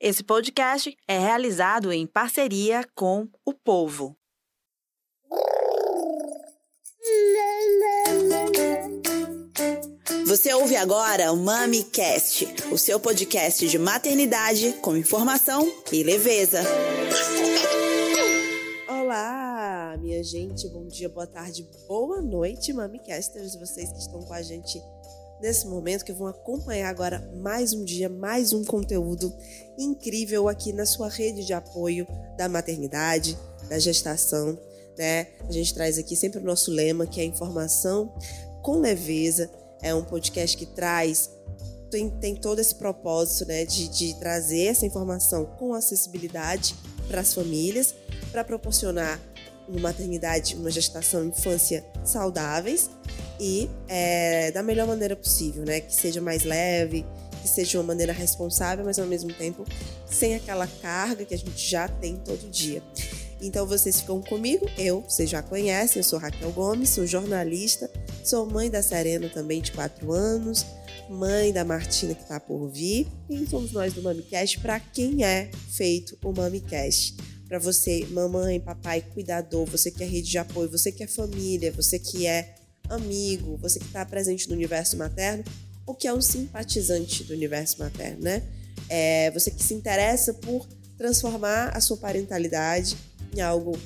Esse podcast é realizado em parceria com o Povo. Você ouve agora o MamiCast, o seu podcast de maternidade com informação e leveza. Olá, minha gente, bom dia, boa tarde, boa noite, MamiCasters, vocês que estão com a gente nesse momento que vão acompanhar agora mais um dia, mais um conteúdo incrível aqui na sua rede de apoio da maternidade, da gestação, né? A gente traz aqui sempre o nosso lema, que é informação com leveza. É um podcast que traz tem, tem todo esse propósito, né, de, de trazer essa informação com acessibilidade para as famílias, para proporcionar uma maternidade, uma gestação, infância saudáveis e é, da melhor maneira possível, né? Que seja mais leve, que seja de uma maneira responsável, mas ao mesmo tempo sem aquela carga que a gente já tem todo dia. Então vocês ficam comigo, eu, vocês já conhecem, eu sou Raquel Gomes, sou jornalista, sou mãe da Serena também de 4 anos, mãe da Martina que está por vir, e somos nós do MamiCast para quem é feito o MamiCast. Para você, mamãe, papai, cuidador, você que é rede de apoio, você que é família, você que é amigo, você que está presente no universo materno, ou que é um simpatizante do universo materno, né? É você que se interessa por transformar a sua parentalidade em algo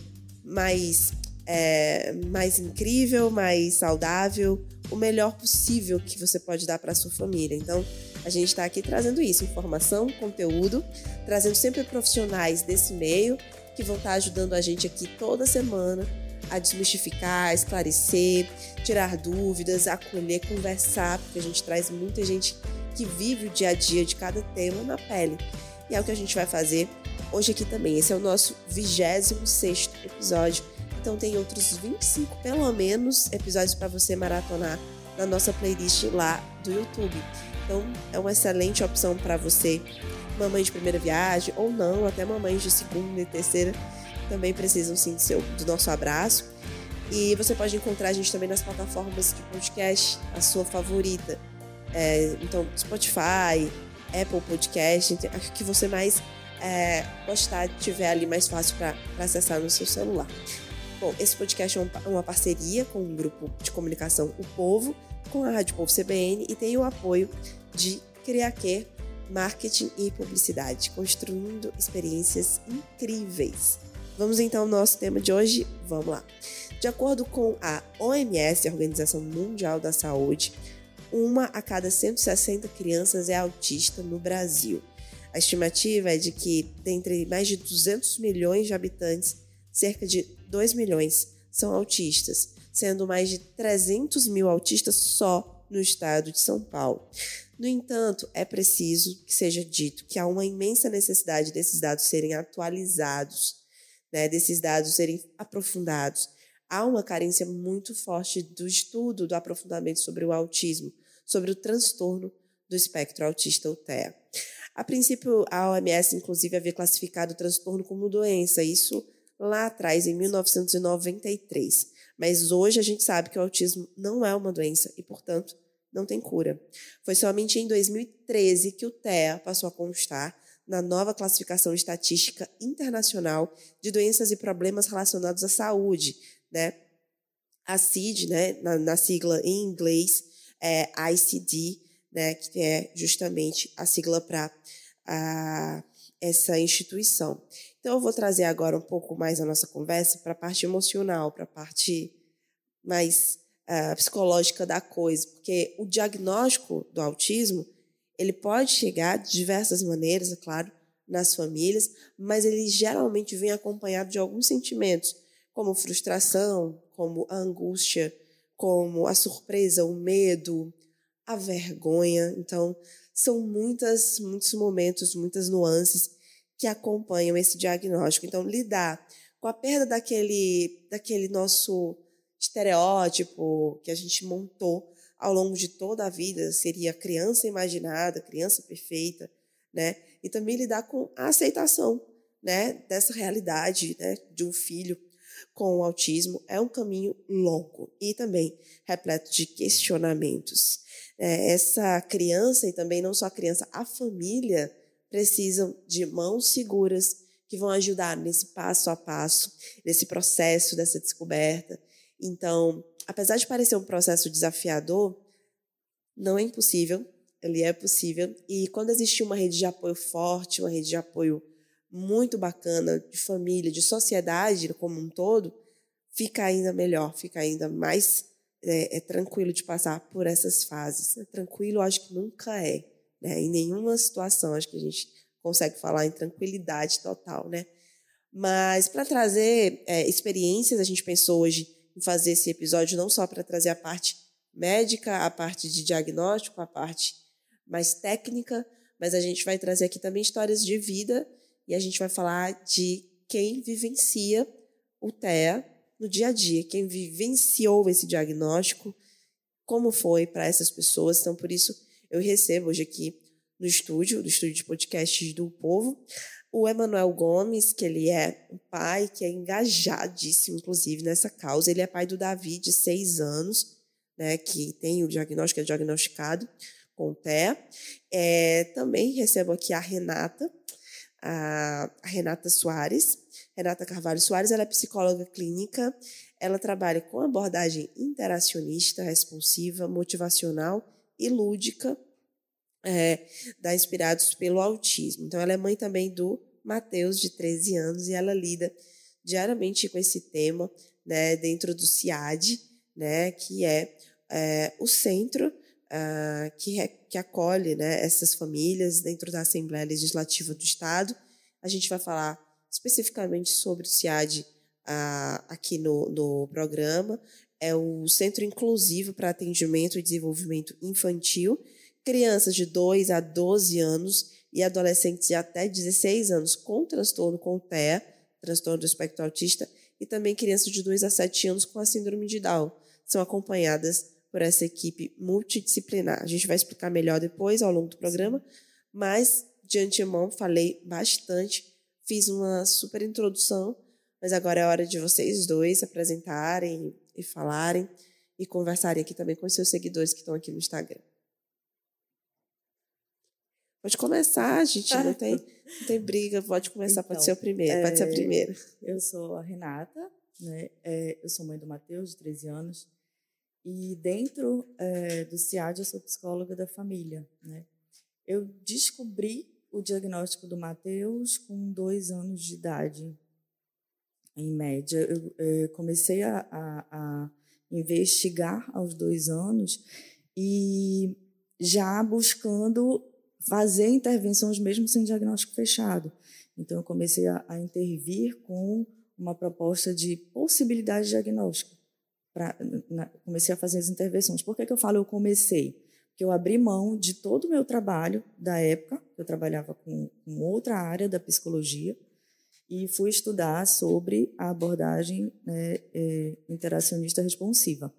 mais, é, mais incrível, mais saudável, o melhor possível que você pode dar para sua família. Então, a gente está aqui trazendo isso, informação, conteúdo, trazendo sempre profissionais desse meio que vão estar tá ajudando a gente aqui toda semana a desmistificar, esclarecer, tirar dúvidas, acolher, conversar, porque a gente traz muita gente que vive o dia a dia de cada tema na pele. E é o que a gente vai fazer hoje aqui também. Esse é o nosso 26 episódio. Então tem outros 25, pelo menos, episódios para você maratonar na nossa playlist lá do YouTube. Então é uma excelente opção para você, mamãe de primeira viagem ou não, até mamães de segunda e terceira também precisam sim do, seu, do nosso abraço. E você pode encontrar a gente também nas plataformas de podcast, a sua favorita. É, então, Spotify, Apple Podcast, a que você mais é, gostar, tiver ali mais fácil para acessar no seu celular. Bom, esse podcast é uma parceria com um grupo de comunicação O Povo, com a Rádio Povo CBN e tem o apoio de Criaquer Marketing e Publicidade, construindo experiências incríveis. Vamos então ao nosso tema de hoje? Vamos lá. De acordo com a OMS, a Organização Mundial da Saúde, uma a cada 160 crianças é autista no Brasil. A estimativa é de que, dentre mais de 200 milhões de habitantes, cerca de 2 milhões são autistas, sendo mais de 300 mil autistas só no estado de São Paulo. No entanto, é preciso que seja dito que há uma imensa necessidade desses dados serem atualizados né, desses dados serem aprofundados. Há uma carência muito forte do estudo, do aprofundamento sobre o autismo, sobre o transtorno do espectro autista ou TEA. A princípio, a OMS, inclusive, havia classificado o transtorno como doença, isso lá atrás, em 1993. Mas hoje a gente sabe que o autismo não é uma doença e, portanto, não tem cura. Foi somente em 2013 que o TEA passou a constar na nova classificação estatística internacional de doenças e problemas relacionados à saúde, né? A CID, né, na, na sigla em inglês, é ICD, né, que é justamente a sigla para essa instituição. Então, eu vou trazer agora um pouco mais a nossa conversa para a parte emocional, para a parte mais uh, psicológica da coisa, porque o diagnóstico do autismo ele pode chegar de diversas maneiras, é claro, nas famílias, mas ele geralmente vem acompanhado de alguns sentimentos, como frustração, como a angústia, como a surpresa, o medo, a vergonha. Então, são muitas, muitos momentos, muitas nuances que acompanham esse diagnóstico. Então, lidar com a perda daquele, daquele nosso estereótipo que a gente montou ao longo de toda a vida seria criança imaginada, criança perfeita, né? E também lidar com a aceitação, né, dessa realidade, né, de um filho com autismo é um caminho longo e também repleto de questionamentos. É, essa criança e também não só a criança, a família precisam de mãos seguras que vão ajudar nesse passo a passo, nesse processo dessa descoberta. Então, apesar de parecer um processo desafiador, não é impossível, ele é possível. E quando existe uma rede de apoio forte, uma rede de apoio muito bacana, de família, de sociedade como um todo, fica ainda melhor, fica ainda mais é, é tranquilo de passar por essas fases. É tranquilo, acho que nunca é. Né? Em nenhuma situação, acho que a gente consegue falar em tranquilidade total, né? Mas para trazer é, experiências, a gente pensou hoje fazer esse episódio não só para trazer a parte médica, a parte de diagnóstico, a parte mais técnica, mas a gente vai trazer aqui também histórias de vida e a gente vai falar de quem vivencia o TEA no dia a dia, quem vivenciou esse diagnóstico, como foi para essas pessoas. Então, por isso, eu recebo hoje aqui no estúdio, do estúdio de podcasts do Povo, o Emanuel Gomes, que ele é um pai que é engajadíssimo, inclusive, nessa causa. Ele é pai do Davi, de seis anos, né, que tem o diagnóstico, é diagnosticado com TEA. É, também recebo aqui a Renata, a, Renata Soares. Renata Carvalho Soares, ela é psicóloga clínica, ela trabalha com abordagem interacionista, responsiva, motivacional e lúdica, é, da Inspirados pelo Autismo. Então, ela é mãe também do Matheus, de 13 anos, e ela lida diariamente com esse tema né, dentro do CIAD, né, que é, é o centro uh, que, que acolhe né, essas famílias dentro da Assembleia Legislativa do Estado. A gente vai falar especificamente sobre o CIAD uh, aqui no, no programa. É o Centro Inclusivo para Atendimento e Desenvolvimento Infantil. Crianças de 2 a 12 anos e adolescentes de até 16 anos com transtorno com TEA, transtorno do espectro autista, e também crianças de 2 a 7 anos com a síndrome de Down. São acompanhadas por essa equipe multidisciplinar. A gente vai explicar melhor depois ao longo do programa, mas de antemão falei bastante, fiz uma super introdução, mas agora é hora de vocês dois se apresentarem e falarem e conversarem aqui também com os seus seguidores que estão aqui no Instagram. Pode começar, gente não tem, não tem briga, pode começar, então, pode ser o primeiro, é, pode ser a primeira. Eu sou a Renata, né? É, eu sou mãe do Matheus, de 13 anos. E dentro é, do CIAD, eu sou psicóloga da família. Né? Eu descobri o diagnóstico do Mateus com dois anos de idade, em média. Eu, eu comecei a, a, a investigar aos dois anos e já buscando fazer intervenções mesmo sem diagnóstico fechado. Então, eu comecei a, a intervir com uma proposta de possibilidade de diagnóstico pra, na, comecei a fazer as intervenções. Por que, que eu falo eu comecei? Porque eu abri mão de todo o meu trabalho da época, eu trabalhava com, com outra área da psicologia, e fui estudar sobre a abordagem né, é, interacionista responsiva.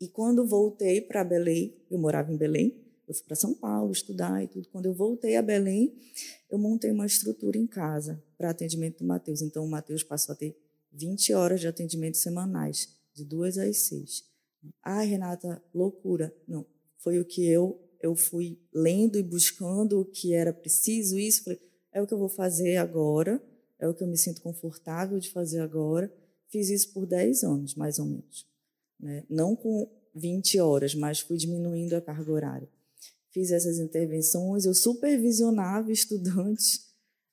E quando voltei para Belém, eu morava em Belém, eu fui para São Paulo estudar e tudo. Quando eu voltei a Belém, eu montei uma estrutura em casa para atendimento do Matheus. Então, o Matheus passou a ter 20 horas de atendimento semanais de duas às seis. Ai, Renata, loucura. Não, foi o que eu eu fui lendo e buscando o que era preciso, isso, falei, é o que eu vou fazer agora, é o que eu me sinto confortável de fazer agora. Fiz isso por 10 anos, mais ou menos. Né? Não com 20 horas, mas fui diminuindo a carga horária. Fiz essas intervenções, eu supervisionava estudantes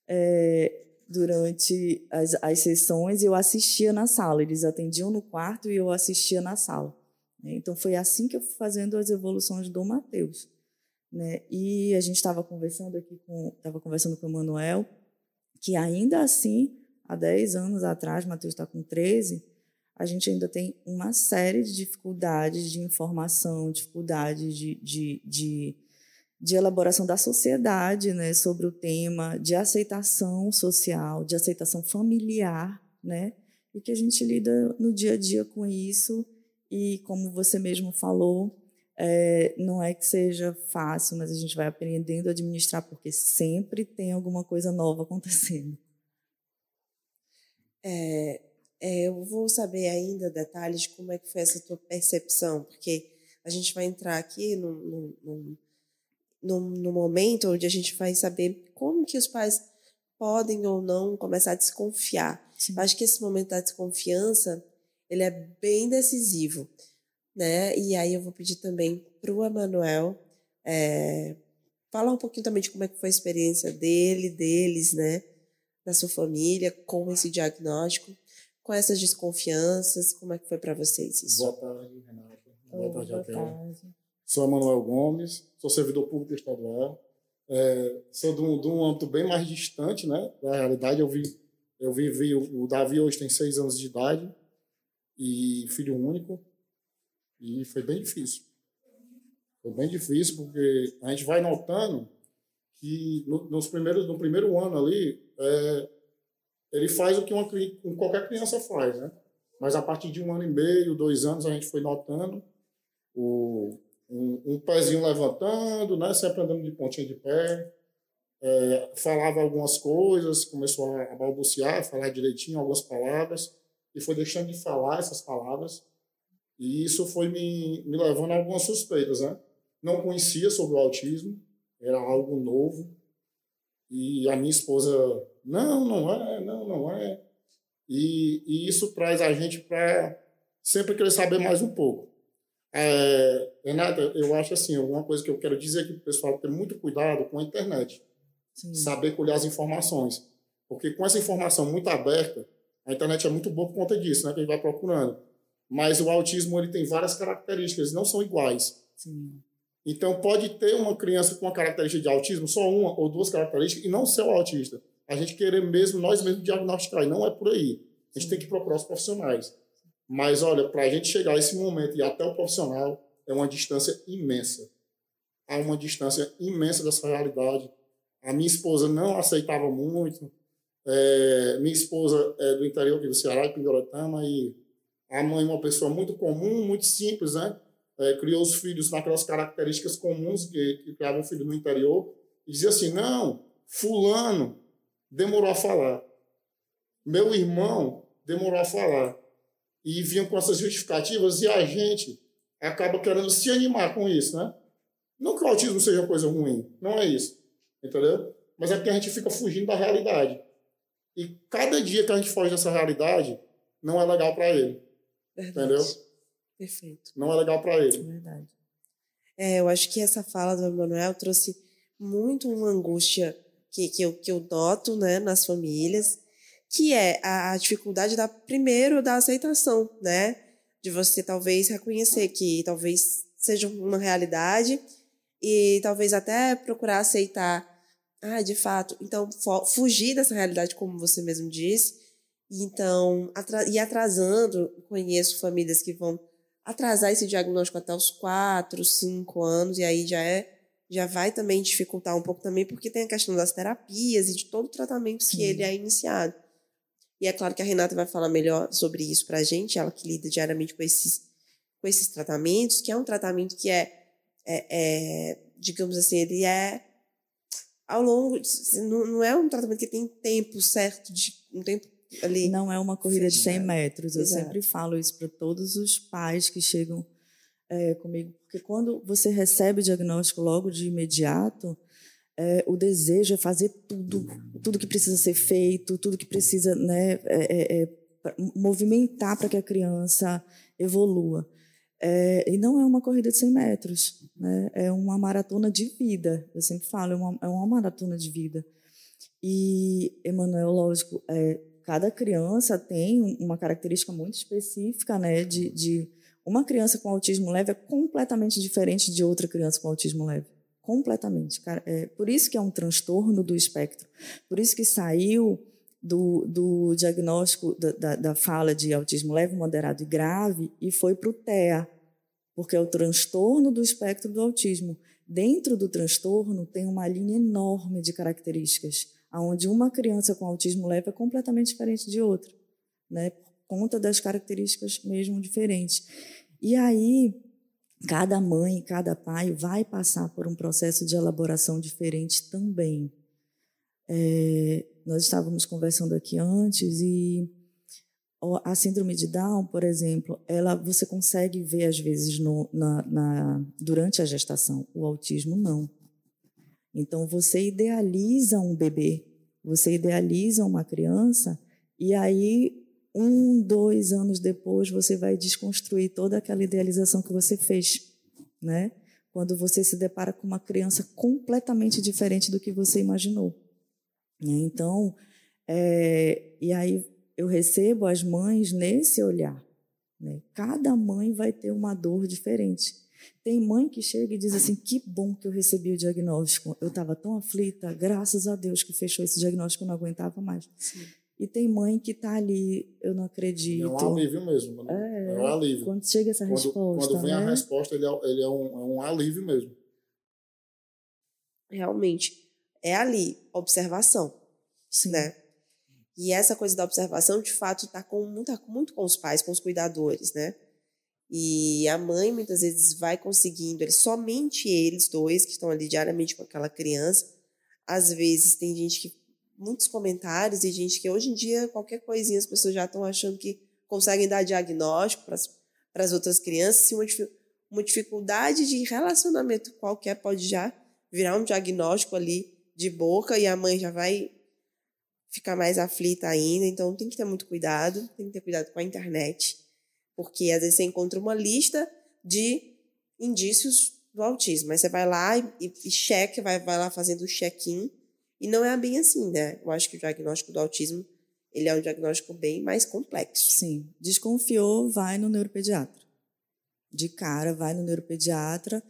é, durante as, as sessões e eu assistia na sala. Eles atendiam no quarto e eu assistia na sala. Né? Então foi assim que eu fui fazendo as evoluções do Mateus. Né? E a gente estava conversando aqui com, estava conversando com o Manuel, que ainda assim, há 10 anos atrás, Mateus está com 13, a gente ainda tem uma série de dificuldades de informação, dificuldades de, de, de de elaboração da sociedade né, sobre o tema, de aceitação social, de aceitação familiar, né, e que a gente lida no dia a dia com isso. E, como você mesmo falou, é, não é que seja fácil, mas a gente vai aprendendo a administrar, porque sempre tem alguma coisa nova acontecendo. É, é, eu vou saber ainda detalhes de como é que foi essa tua percepção, porque a gente vai entrar aqui num, num, no, no momento onde a gente vai saber como que os pais podem ou não começar a desconfiar. Sim. Acho que esse momento da desconfiança, ele é bem decisivo, né? E aí eu vou pedir também para o Emanuel é, falar um pouquinho também de como é que foi a experiência dele, deles, né? Da sua família, com esse diagnóstico, com essas desconfianças, como é que foi para vocês isso? Boa tarde, Renata. Boa, Boa tarde, tarde. Sou Emanuel Gomes, sou servidor público estadual. É, sou de um, de um âmbito bem mais distante, né? Da realidade, eu vi, eu vivi, o Davi hoje tem seis anos de idade e filho único, e foi bem difícil. Foi bem difícil porque a gente vai notando que no, nos primeiros, no primeiro ano ali, é, ele faz o que uma, qualquer criança faz, né? Mas a partir de um ano e meio, dois anos, a gente foi notando o, um, um pezinho levantando, né? Sempre andando de pontinha de pé. É, falava algumas coisas, começou a balbuciar, falar direitinho algumas palavras, e foi deixando de falar essas palavras. E isso foi me, me levando a algumas suspeitas, né? Não conhecia sobre o autismo, era algo novo. E a minha esposa, não, não é, não, não é. E, e isso traz a gente para sempre querer saber mais um pouco. É, Renata, eu acho assim, alguma coisa que eu quero dizer aqui para o pessoal ter muito cuidado com a internet. Sim. Saber colher as informações. Porque com essa informação muito aberta, a internet é muito boa por conta disso, né? Que a gente vai procurando. Mas o autismo ele tem várias características, não são iguais. Sim. Então pode ter uma criança com uma característica de autismo, só uma ou duas características, e não ser o autista. A gente querer mesmo, nós mesmos diagnosticar, e não é por aí. A gente tem que procurar os profissionais. Mas, olha, para a gente chegar a esse momento e até o profissional, é uma distância imensa. Há uma distância imensa dessa realidade. A minha esposa não aceitava muito. É, minha esposa é do interior do Ceará, de Pindoretama, e a mãe é uma pessoa muito comum, muito simples, né? É, criou os filhos naquelas características comuns que, que criavam um filho no interior. E dizia assim, não, fulano demorou a falar. Meu irmão demorou a falar e vinham com essas justificativas e a gente acaba querendo se animar com isso, né? Não que o autismo seja coisa ruim, não é isso, entendeu? Mas é porque a gente fica fugindo da realidade. E cada dia que a gente foge dessa realidade, não é legal para ele. Verdade. Entendeu? Perfeito. Não é legal para ele. Verdade. É, eu acho que essa fala do Emanuel trouxe muito uma angústia que, que, eu, que eu noto né, nas famílias que é a dificuldade da primeiro da aceitação, né? De você talvez reconhecer que talvez seja uma realidade e talvez até procurar aceitar, ah, de fato, então fugir dessa realidade como você mesmo disse, então atra e atrasando, conheço famílias que vão atrasar esse diagnóstico até os quatro, cinco anos e aí já é já vai também dificultar um pouco também porque tem a questão das terapias e de todo o tratamento que ele é iniciado. E é claro que a Renata vai falar melhor sobre isso para a gente, ela que lida diariamente com esses, com esses tratamentos, que é um tratamento que é, é, é digamos assim, ele é ao longo, não, não é um tratamento que tem tempo certo, de um tempo ali. Não é uma corrida de 100 metros. Eu Exato. sempre falo isso para todos os pais que chegam é, comigo, porque quando você recebe o diagnóstico logo de imediato, é, o desejo é fazer tudo, tudo que precisa ser feito, tudo que precisa né, é, é, é movimentar para que a criança evolua. É, e não é uma corrida de 100 metros, né? é uma maratona de vida. Eu sempre falo, é uma, é uma maratona de vida. E, Emanuel, lógico, é, cada criança tem uma característica muito específica né, de, de uma criança com autismo leve é completamente diferente de outra criança com autismo leve completamente. É, por isso que é um transtorno do espectro. Por isso que saiu do, do diagnóstico da, da, da, fala de autismo leve, moderado e grave e foi para o TEA, porque é o transtorno do espectro do autismo. Dentro do transtorno tem uma linha enorme de características, onde uma criança com autismo leve é completamente diferente de outra, né? por conta das características mesmo diferentes. E aí cada mãe, cada pai vai passar por um processo de elaboração diferente também. É, nós estávamos conversando aqui antes e a síndrome de Down, por exemplo, ela você consegue ver às vezes no, na, na, durante a gestação. O autismo não. Então, você idealiza um bebê, você idealiza uma criança, e aí, um, dois anos depois, você vai desconstruir toda aquela idealização que você fez, né? Quando você se depara com uma criança completamente diferente do que você imaginou. Então, é, e aí eu recebo as mães nesse olhar. Né? Cada mãe vai ter uma dor diferente. Tem mãe que chega e diz assim: que bom que eu recebi o diagnóstico. Eu estava tão aflita, graças a Deus que fechou esse diagnóstico, eu não aguentava mais. Sim. E tem mãe que está ali, eu não acredito. É um alívio mesmo. Né? É, é um alívio. Quando chega essa quando, resposta. Quando vem né? a resposta, ele é, ele é, um, é um alívio mesmo. Realmente. É ali, observação. Sim. Né? E essa coisa da observação, de fato, está com muito, muito com os pais, com os cuidadores, né? E a mãe muitas vezes vai conseguindo, eles, somente eles dois que estão ali diariamente com aquela criança. Às vezes tem gente que muitos comentários e gente que hoje em dia qualquer coisinha as pessoas já estão achando que conseguem dar diagnóstico para as oututras crianças, se uma, uma dificuldade de relacionamento qualquer pode já virar um diagnóstico ali de boca e a mãe já vai ficar mais aflita ainda. Então tem que ter muito cuidado, tem que ter cuidado com a internet, porque às vezes você encontra uma lista de indícios do autismo, mas você vai lá e, e checa, vai, vai lá fazendo o check-in, e não é bem assim, né? Eu acho que o diagnóstico do autismo ele é um diagnóstico bem mais complexo. Sim. Desconfiou, vai no neuropediatra. De cara, vai no neuropediatra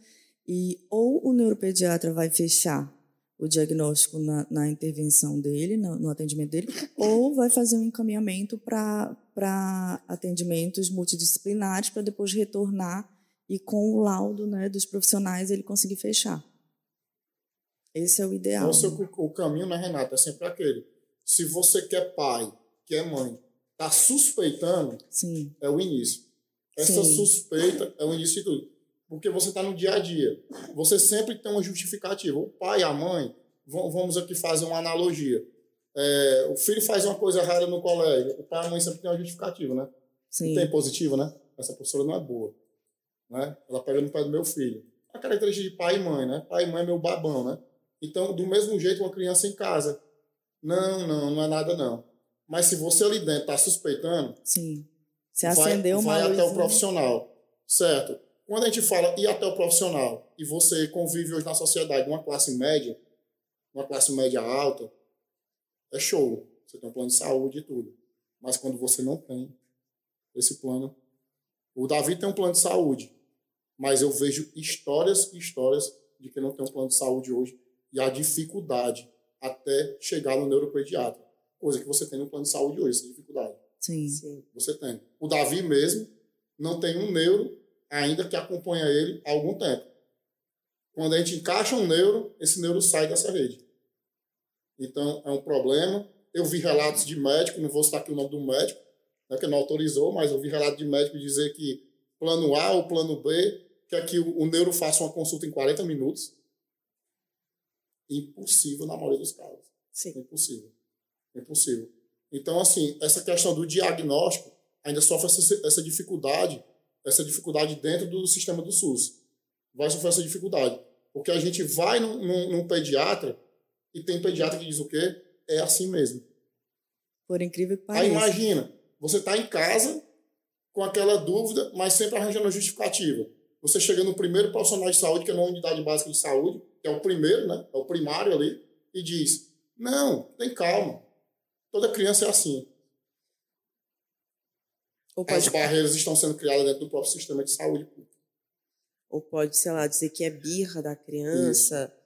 e ou o neuropediatra vai fechar o diagnóstico na, na intervenção dele, no, no, atendimento dele, ou vai fazer um encaminhamento para atendimentos multidisciplinares para depois retornar e com o laudo né, dos profissionais ele conseguir fechar. Esse é o ideal. Então, né? o, o caminho, né, Renata, é sempre aquele. Se você quer pai, quer mãe, está suspeitando, Sim. é o início. Essa Sim. suspeita é o início de tudo porque você está no dia a dia. Você sempre tem uma justificativa. O pai, a mãe, vamos aqui fazer uma analogia. É, o filho faz uma coisa errada no colégio, o pai e a mãe sempre tem uma justificativa, né? Sim. Tem positiva, né? Essa professora não é boa. Né? Ela pega no pé do meu filho. A característica de pai e mãe, né? Pai e mãe é meu babão, né? Então, do mesmo jeito, uma criança em casa. Não, não, não é nada, não. Mas se você ali dentro está suspeitando. Sim. Se acendeu vai, vai até o profissional. Certo? Quando a gente fala ir até o profissional e você convive hoje na sociedade uma classe média, uma classe média alta, é show. Você tem um plano de saúde e tudo. Mas quando você não tem esse plano. O Davi tem um plano de saúde, mas eu vejo histórias e histórias de quem não tem um plano de saúde hoje e a dificuldade até chegar no neuropediatra. Coisa que você tem no plano de saúde hoje, essa dificuldade. Sim. Sim. Você tem. O Davi mesmo não tem um neuro ainda que acompanha ele há algum tempo. Quando a gente encaixa um neuro, esse neuro sai dessa rede. Então, é um problema. Eu vi relatos de médico, não vou citar aqui o nome do médico, né, que não autorizou, mas eu vi relato de médico dizer que plano A ou plano B, que aqui o, o neuro faça uma consulta em 40 minutos. Impossível na maioria dos casos. Sim. Impossível. Impossível. Então, assim, essa questão do diagnóstico ainda sofre essa, essa dificuldade essa dificuldade dentro do sistema do SUS. Vai sofrer essa dificuldade. Porque a gente vai num, num, num pediatra e tem pediatra que diz o quê? É assim mesmo. Por incrível que pareça. Aí imagina, você está em casa com aquela dúvida, mas sempre arranjando a justificativa. Você chega no primeiro profissional de saúde, que é uma unidade básica de saúde, que é o primeiro, né? É o primário ali, e diz: Não, tem calma. Toda criança é assim. Ou pode... As barreiras estão sendo criadas dentro do próprio sistema de saúde pública. Ou pode, sei lá, dizer que é birra da criança. Isso.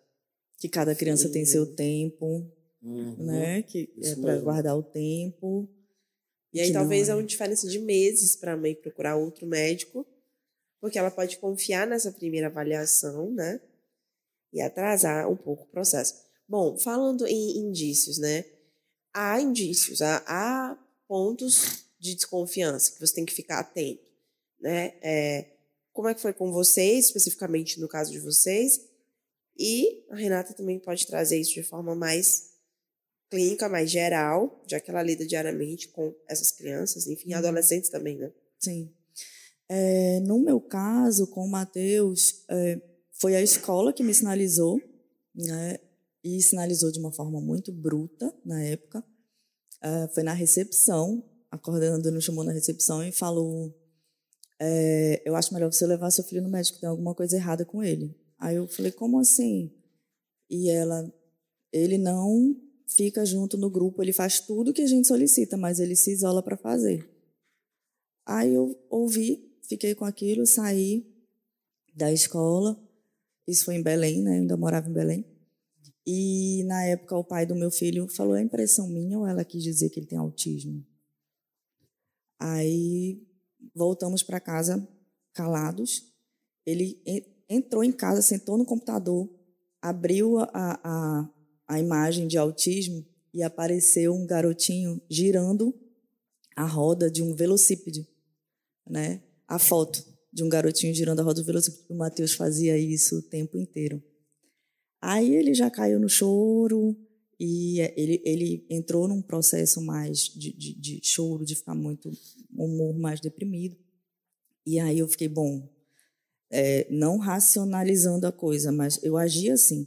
Que cada criança Sim. tem seu tempo, uhum. né? Que Isso é para guardar o tempo. E aí talvez é uma diferença de meses para a mãe procurar outro médico, porque ela pode confiar nessa primeira avaliação, né? E atrasar um pouco o processo. Bom, falando em indícios, né? Há indícios, há, há pontos de desconfiança que você tem que ficar atento, né? É, como é que foi com vocês, especificamente no caso de vocês? E a Renata também pode trazer isso de forma mais clínica, mais geral, já que ela lida diariamente com essas crianças, enfim, uhum. adolescentes também, né? Sim. É, no meu caso, com o Matheus, é, foi a escola que me sinalizou, né? e sinalizou de uma forma muito bruta na época. Uh, foi na recepção, a coordenadora nos chamou na recepção e falou: é, Eu acho melhor você levar seu filho no médico, tem alguma coisa errada com ele. Aí eu falei: Como assim? E ela: Ele não fica junto no grupo, ele faz tudo que a gente solicita, mas ele se isola para fazer. Aí eu ouvi, fiquei com aquilo, saí da escola. Isso foi em Belém, né? Eu ainda morava em Belém. E na época o pai do meu filho falou: é impressão minha ou ela quis dizer que ele tem autismo? Aí voltamos para casa calados. Ele entrou em casa, sentou no computador, abriu a, a, a imagem de autismo e apareceu um garotinho girando a roda de um velocípede, né? A foto de um garotinho girando a roda do velocípede. O Matheus fazia isso o tempo inteiro. Aí ele já caiu no choro e ele, ele entrou num processo mais de, de, de choro, de ficar muito humor mais deprimido. E aí eu fiquei, bom, é, não racionalizando a coisa, mas eu agi assim.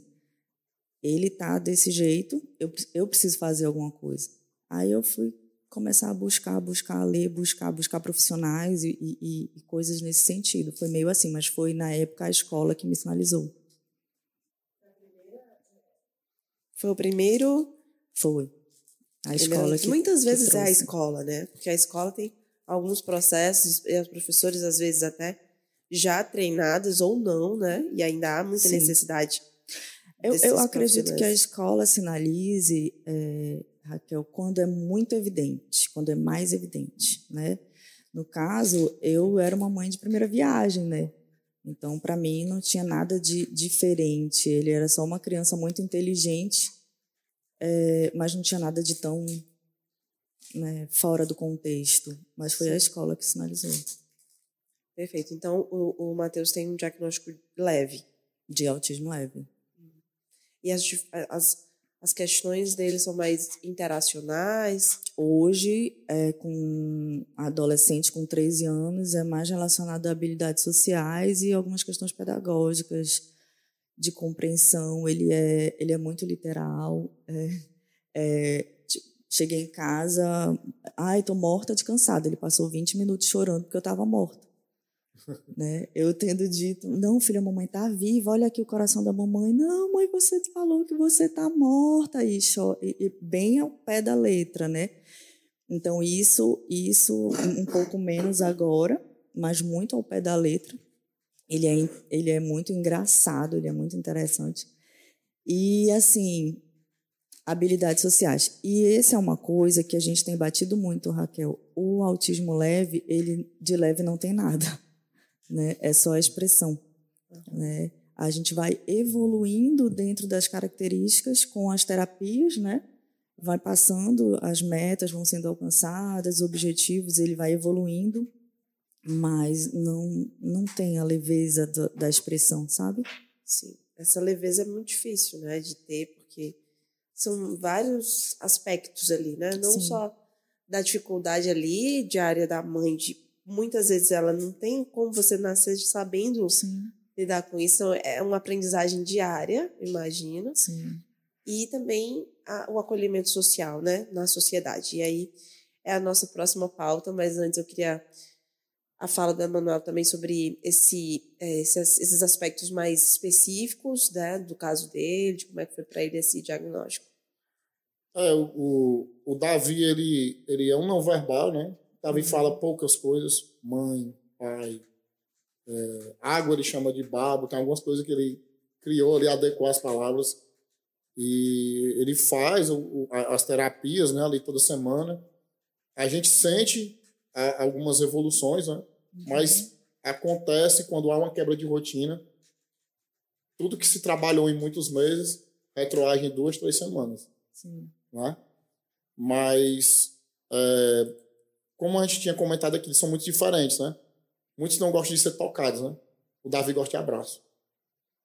Ele tá desse jeito, eu, eu preciso fazer alguma coisa. Aí eu fui começar a buscar, buscar, ler, buscar, buscar profissionais e, e, e coisas nesse sentido. Foi meio assim, mas foi na época a escola que me sinalizou. Foi o primeiro. Foi. A escola que. Muitas vezes que é a escola, né? Porque a escola tem alguns processos, e os professores, às vezes, até já treinados ou não, né? E ainda há muita Sim. necessidade. Eu, eu acredito que a escola sinalize, é, Raquel, quando é muito evidente, quando é mais evidente, né? No caso, eu era uma mãe de primeira viagem, né? Então, para mim, não tinha nada de diferente. Ele era só uma criança muito inteligente, é, mas não tinha nada de tão né, fora do contexto. Mas foi a escola que sinalizou. Perfeito. Então, o, o Matheus tem um diagnóstico leve. De autismo leve. E as, as as questões dele são mais interacionais. Hoje, é, com adolescente com 13 anos, é mais relacionado a habilidades sociais e algumas questões pedagógicas de compreensão. Ele é, ele é muito literal. É, é, cheguei em casa, ai, estou morta de cansada. Ele passou 20 minutos chorando porque eu estava morta. Né? Eu tendo dito, não, filha, a mamãe está viva, olha aqui o coração da mamãe. Não, mãe, você falou que você está morta. E, e, bem ao pé da letra, né? Então, isso, isso um pouco menos agora, mas muito ao pé da letra. Ele é, ele é muito engraçado, ele é muito interessante. E, assim, habilidades sociais. E essa é uma coisa que a gente tem batido muito, Raquel. O autismo leve, ele de leve não tem nada né? É só a expressão, né? A gente vai evoluindo dentro das características com as terapias, né? Vai passando, as metas vão sendo alcançadas, os objetivos, ele vai evoluindo, mas não não tem a leveza da, da expressão, sabe? Sim, essa leveza é muito difícil, né, de ter, porque são vários aspectos ali, né? Não Sim. só da dificuldade ali diária da mãe de muitas vezes ela não tem como você nascer sabendo Sim. lidar com isso. Então, é uma aprendizagem diária, imagino. Sim. E também a, o acolhimento social, né, na sociedade. E aí é a nossa próxima pauta, mas antes eu queria a fala da Manuel também sobre esse, é, esses, esses aspectos mais específicos, né, do caso dele, de como é que foi para ele esse diagnóstico. É, o, o Davi, ele, ele é um não verbal, né? Davi fala poucas coisas, mãe, pai, é, água ele chama de babo, tem algumas coisas que ele criou, ele adequou as palavras e ele faz o, as terapias, né, ali toda semana. A gente sente algumas evoluções, né, uhum. mas acontece quando há uma quebra de rotina. Tudo que se trabalhou em muitos meses retroage em duas, três semanas. Sim. Né? Mas é, como a gente tinha comentado aqui, eles são muito diferentes, né? Muitos não gostam de ser tocados, né? O Davi gosta de abraço.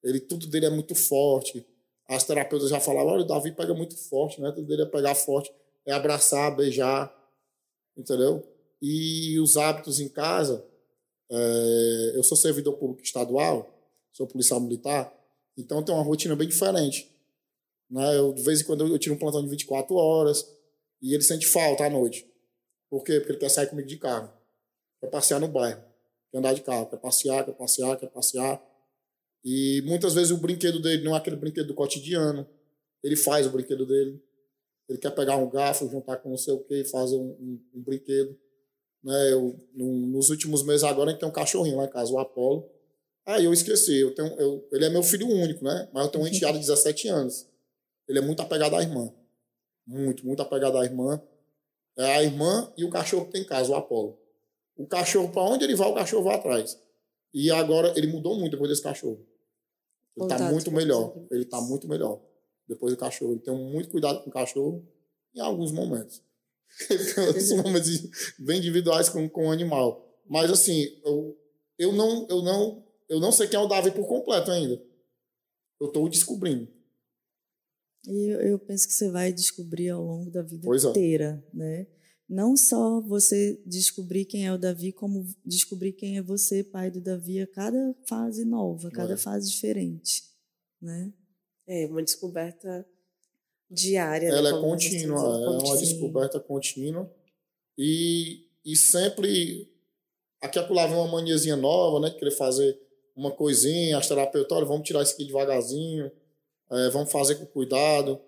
Ele, tudo dele é muito forte. As terapeutas já falavam, olha, o Davi pega muito forte, né? Tudo dele é pegar forte, é abraçar, beijar, entendeu? E os hábitos em casa, é... eu sou servidor público estadual, sou policial militar, então tem uma rotina bem diferente. Né? Eu, de vez em quando eu tiro um plantão de 24 horas e ele sente falta à noite. Por quê? Porque ele quer sair comigo de carro. Quer passear no bairro. Quer andar de carro. Quer passear, quer passear, quer passear. E muitas vezes o brinquedo dele não é aquele brinquedo do cotidiano. Ele faz o brinquedo dele. Ele quer pegar um garfo, juntar com não sei o que e fazer um, um, um brinquedo. Né? Eu, no, nos últimos meses agora a gente tem um cachorrinho lá em casa, o Apolo. Aí eu esqueci, eu tenho, eu, ele é meu filho único, né? Mas eu tenho um enteado de 17 anos. Ele é muito apegado à irmã. Muito, muito apegado à irmã. É a irmã e o cachorro que tem em casa, o Apolo. O cachorro, para onde ele vai, o cachorro vai atrás. E agora ele mudou muito depois desse cachorro. Ele está muito melhor. Ele está muito melhor depois do cachorro. Ele tem muito cuidado com o cachorro em alguns momentos. Esses momentos bem individuais com, com o animal. Mas assim, eu, eu, não, eu, não, eu não sei quem é o Davi por completo ainda. Eu estou descobrindo. E eu, eu, penso que você vai descobrir ao longo da vida pois é. inteira, é. né? Não só você descobrir quem é o Davi, como descobrir quem é você, pai do Davi, a cada fase nova, cada é. fase diferente, né? É uma descoberta diária. Ela né, é contínua, é uma descoberta contínua. E, e sempre aqui acolá vem uma maniazinha nova, né? De querer fazer uma coisinha, as terapeutas, vamos tirar isso aqui devagarzinho, é, vamos fazer com cuidado.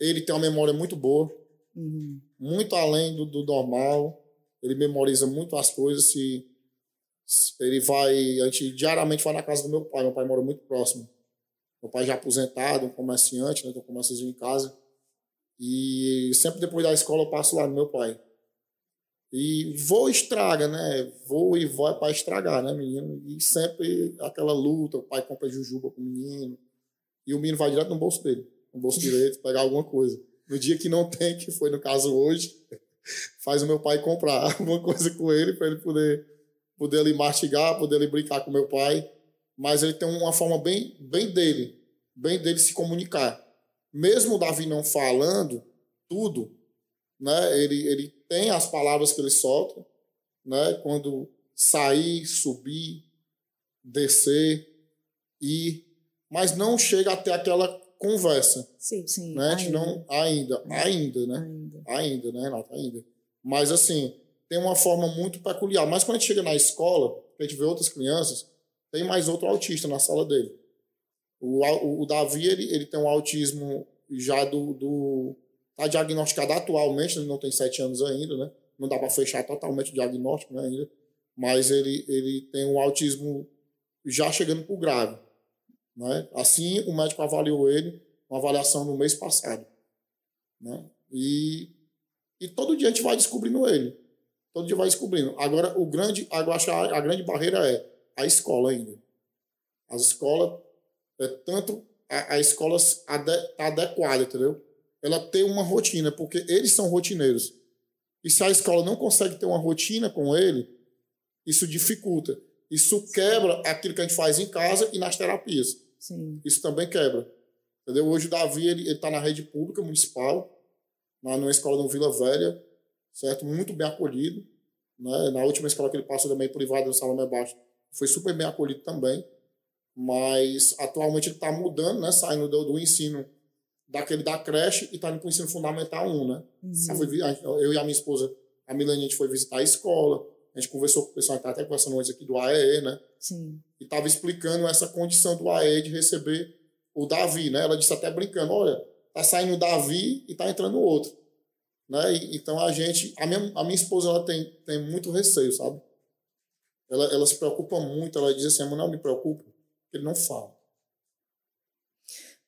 Ele tem uma memória muito boa, uhum. muito além do, do normal. Ele memoriza muito as coisas. Se, se ele vai, a gente diariamente vai na casa do meu pai. Meu pai mora muito próximo. Meu pai já aposentado, um comerciante, né? Tem um comérciozinho em casa. E sempre depois da escola eu passo lá no meu pai. E vou estraga, né? Vou e vou é para estragar, né, menino? E sempre aquela luta, o pai compra jujuba com o menino. E o menino vai direto no bolso dele, no bolso direito, pegar alguma coisa. No dia que não tem, que foi no caso hoje, faz o meu pai comprar alguma coisa com ele para ele poder, poder ali mastigar, poder ali brincar com meu pai. Mas ele tem uma forma bem, bem dele, bem dele se comunicar. Mesmo o Davi não falando tudo, né? Ele, ele tem as palavras que ele solta, né? Quando sair, subir, descer, ir, mas não chega até aquela conversa. Sim, sim. Né? Ainda. Não, ainda, ainda, né? Ainda, ainda né, Renata? Ainda. Mas, assim, tem uma forma muito peculiar. Mas quando a gente chega na escola, a gente vê outras crianças, tem mais outro autista na sala dele. O, o, o Davi, ele, ele tem um autismo já do, do Está diagnosticado atualmente, ele não tem sete anos ainda, né? Não dá para fechar totalmente o diagnóstico né, ainda, mas ele, ele tem um autismo já chegando para o grave. Né? Assim, o médico avaliou ele, uma avaliação no mês passado. Né? E, e todo dia a gente vai descobrindo ele. Todo dia vai descobrindo. Agora, o grande, eu acho a, a grande barreira é a escola ainda. As escolas, é tanto a, a escola está adequada, entendeu? ela ter uma rotina, porque eles são rotineiros. E se a escola não consegue ter uma rotina com ele, isso dificulta. Isso quebra aquilo que a gente faz em casa e nas terapias. Sim. Isso também quebra. Entendeu? Hoje o Davi ele está na rede pública municipal, na, numa escola no Vila Velha, certo? Muito bem acolhido. Né? Na última escola que ele passou também privada no Salomé Baixo, foi super bem acolhido também. Mas atualmente ele está mudando, né? saindo do, do ensino daquele da creche e está indo para o ensino fundamental 1, né? Uhum. Eu e a minha esposa, a Milene, a gente foi visitar a escola, a gente conversou com o pessoal, até conversando antes aqui do AE, né? Sim. E estava explicando essa condição do AE de receber o Davi, né? Ela disse até brincando, olha, tá saindo o Davi e tá entrando outro. Né? E, então a gente, a minha, a minha esposa, ela tem, tem muito receio, sabe? Ela, ela se preocupa muito, ela diz assim, não me preocupa, porque ele não fala.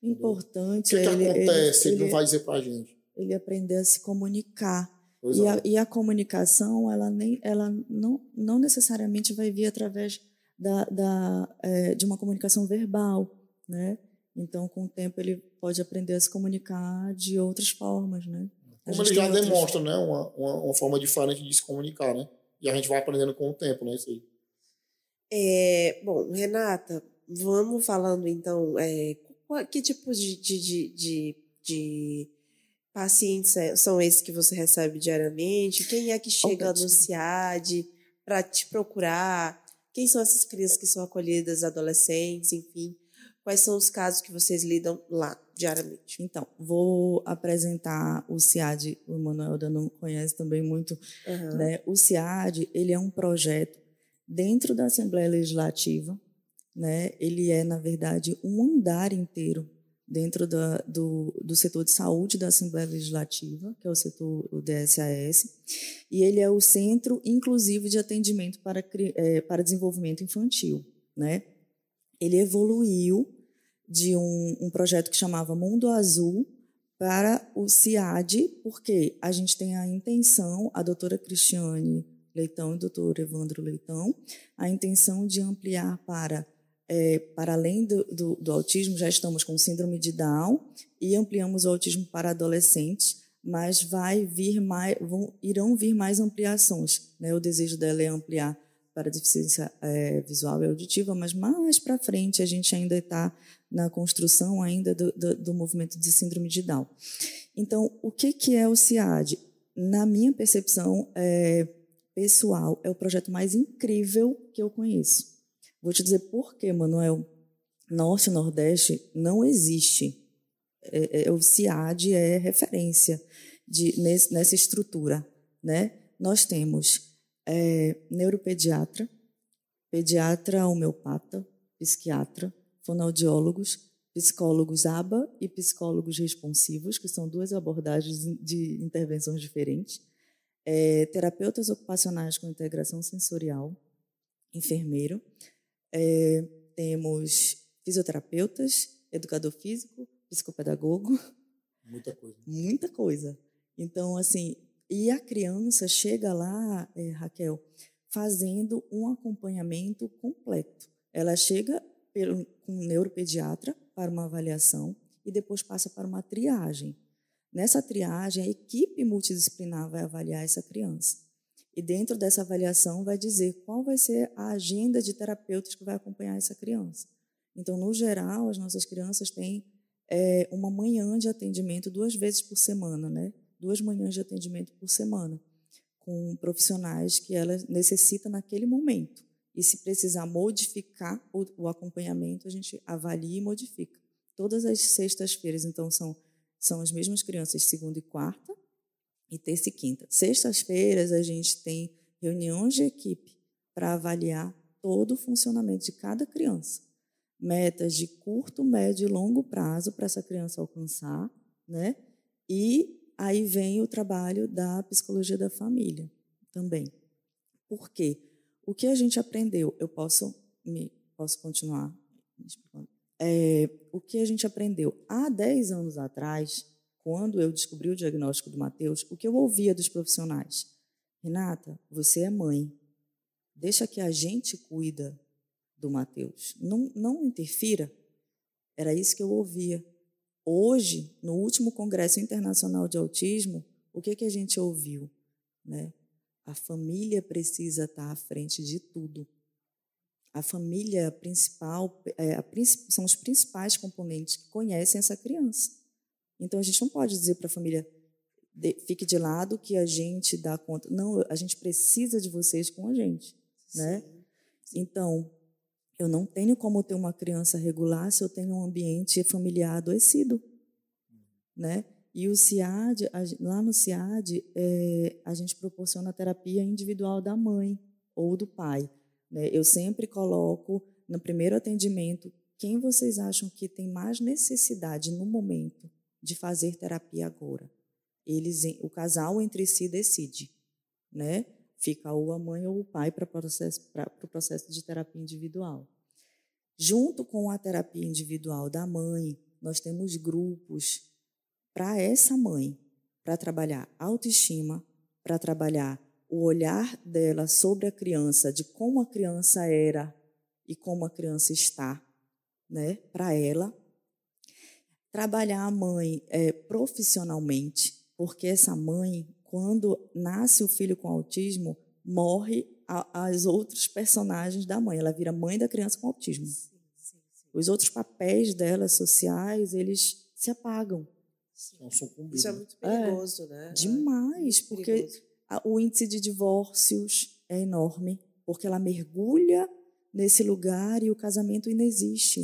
Importante. O que, que ele, acontece? Ele, ele, não vai dizer para a gente. Ele aprender a se comunicar. E a, e a, comunicação, ela, nem, ela não, não necessariamente vai vir através da, da, é, de uma comunicação verbal, né? Então, com o tempo, ele pode aprender a se comunicar de outras formas, né? Como ele já outras... demonstra, né? Uma, uma, uma, forma diferente de se comunicar, né? E a gente vai aprendendo com o tempo, né? Isso aí. É, bom, Renata, vamos falando então é, que tipos de, de, de, de, de pacientes é, são esses que você recebe diariamente? Quem é que chega no CIAD para te procurar? Quem são essas crianças que são acolhidas, adolescentes, enfim? Quais são os casos que vocês lidam lá diariamente? Então, vou apresentar o CIAD, o Manuel não conhece também muito, uhum. né? O CIAD, ele é um projeto dentro da Assembleia Legislativa, né? Ele é, na verdade, um andar inteiro dentro da, do, do setor de saúde da Assembleia Legislativa, que é o setor o DSAS, e ele é o Centro Inclusivo de Atendimento para, é, para Desenvolvimento Infantil. Né? Ele evoluiu de um, um projeto que chamava Mundo Azul para o CIAD, porque a gente tem a intenção, a doutora Cristiane Leitão e o doutor Evandro Leitão, a intenção de ampliar para é, para além do, do, do, autismo, já estamos com síndrome de Down e ampliamos o autismo para adolescentes, mas vai vir mais, vão, irão vir mais ampliações. Né? O desejo dela é ampliar para deficiência é, visual e auditiva, mas mais para frente a gente ainda está na construção ainda do, do, do, movimento de síndrome de Down. Então, o que, que é o CIAD? Na minha percepção é, pessoal, é o projeto mais incrível que eu conheço. Vou te dizer por quê, Manuel. Norte e Nordeste não existe. É, é, o CIAD é referência de, nesse, nessa estrutura. Né? Nós temos é, neuropediatra, pediatra homeopata, psiquiatra, fonoaudiólogos, psicólogos ABA e psicólogos responsivos, que são duas abordagens de intervenções diferentes, é, terapeutas ocupacionais com integração sensorial, enfermeiro, é, temos fisioterapeutas, educador físico, psicopedagogo. Muita coisa. Muita coisa. Então, assim, e a criança chega lá, é, Raquel, fazendo um acompanhamento completo. Ela chega pelo, com um neuropediatra para uma avaliação e depois passa para uma triagem. Nessa triagem, a equipe multidisciplinar vai avaliar essa criança. E dentro dessa avaliação vai dizer qual vai ser a agenda de terapeutas que vai acompanhar essa criança. Então, no geral, as nossas crianças têm é, uma manhã de atendimento duas vezes por semana, né? Duas manhãs de atendimento por semana, com profissionais que ela necessita naquele momento. E se precisar modificar o, o acompanhamento, a gente avalia e modifica. Todas as sextas-feiras, então, são, são as mesmas crianças, segunda e quarta, e terça e quinta. Sextas-feiras a gente tem reuniões de equipe para avaliar todo o funcionamento de cada criança. Metas de curto, médio e longo prazo para essa criança alcançar, né? E aí vem o trabalho da psicologia da família também. Por quê? O que a gente aprendeu? Eu posso me posso continuar é, o que a gente aprendeu há 10 anos atrás quando eu descobri o diagnóstico do Mateus, o que eu ouvia dos profissionais? Renata, você é mãe. Deixa que a gente cuida do Mateus. Não, não interfira. Era isso que eu ouvia. Hoje, no último Congresso Internacional de Autismo, o que, que a gente ouviu? Né? A família precisa estar à frente de tudo. A família principal é, a, são os principais componentes que conhecem essa criança. Então a gente não pode dizer para a família de, fique de lado que a gente dá conta. Não, a gente precisa de vocês com a gente, né? Então eu não tenho como ter uma criança regular se eu tenho um ambiente familiar adoecido, né? E o CIAD, lá no CIAD, é, a gente proporciona a terapia individual da mãe ou do pai. Né? Eu sempre coloco no primeiro atendimento quem vocês acham que tem mais necessidade no momento de fazer terapia agora. Eles, o casal entre si decide, né? Fica ou a mãe ou o pai para o processo, processo de terapia individual. Junto com a terapia individual da mãe, nós temos grupos para essa mãe, para trabalhar autoestima, para trabalhar o olhar dela sobre a criança, de como a criança era e como a criança está, né, para ela, trabalhar a mãe é, profissionalmente, porque essa mãe, quando nasce o filho com autismo, morre a, as outros personagens da mãe. Ela vira mãe da criança com autismo. Sim, sim, sim. Os outros papéis dela sociais, eles se apagam. Isso é muito perigoso, é, né? Demais, porque a, o índice de divórcios é enorme, porque ela mergulha nesse lugar e o casamento inexiste,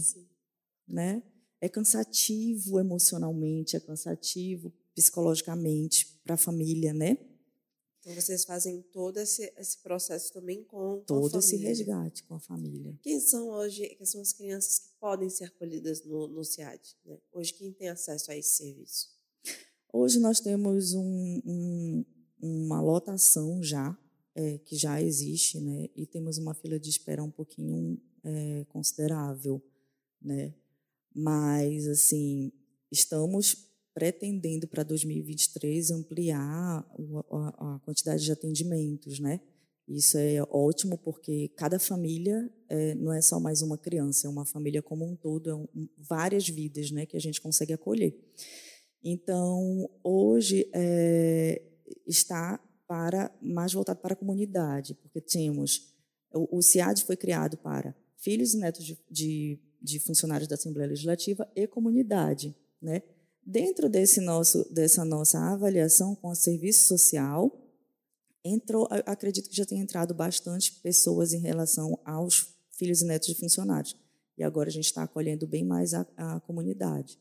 né? É cansativo emocionalmente, é cansativo psicologicamente para a família, né? Então vocês fazem todo esse, esse processo também com, todo com esse resgate com a família. Quem são hoje, quem são as crianças que podem ser acolhidas no, no CIAD? Né? Hoje quem tem acesso a esse serviço? Hoje nós temos um, um, uma lotação já é, que já existe, né? E temos uma fila de espera um pouquinho é, considerável, né? Mas assim estamos pretendendo para 2023 ampliar a, quantidade de atendimentos, né? Isso é ótimo porque cada família é, não é só mais uma criança, é uma família como um todo, é um, várias vidas, né, que a gente consegue acolher. Então, hoje é, está para mais voltado para a comunidade, porque temos o, o CIAD foi criado para filhos e netos de, de, de funcionários da Assembleia Legislativa e comunidade, né? Dentro desse nosso, dessa nossa avaliação com o serviço social, entrou, acredito que já tem entrado bastante pessoas em relação aos filhos e netos de funcionários. E agora a gente está acolhendo bem mais a, a comunidade.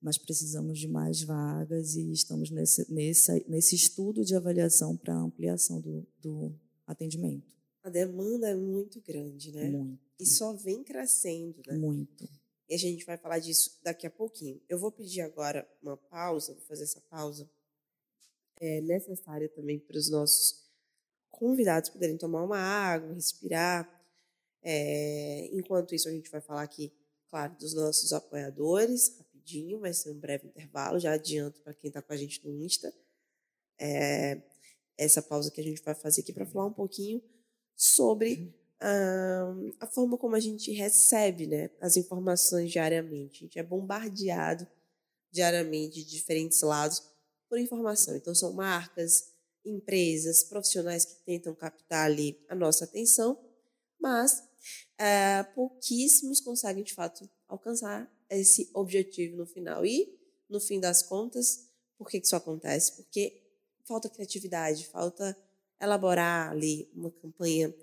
Mas precisamos de mais vagas e estamos nesse, nesse, nesse estudo de avaliação para ampliação do, do atendimento. A demanda é muito grande, né? Muito. E só vem crescendo, né? Muito. E a gente vai falar disso daqui a pouquinho. Eu vou pedir agora uma pausa, vou fazer essa pausa. É necessária também para os nossos convidados poderem tomar uma água, respirar. É, enquanto isso, a gente vai falar aqui, claro, dos nossos apoiadores, rapidinho, vai ser um breve intervalo. Já adianto para quem está com a gente no Insta. É, essa pausa que a gente vai fazer aqui para falar um pouquinho sobre a forma como a gente recebe né, as informações diariamente. A gente é bombardeado diariamente de diferentes lados por informação. Então, são marcas, empresas, profissionais que tentam captar ali a nossa atenção, mas é, pouquíssimos conseguem, de fato, alcançar esse objetivo no final. E, no fim das contas, por que isso acontece? Porque falta criatividade, falta elaborar ali uma campanha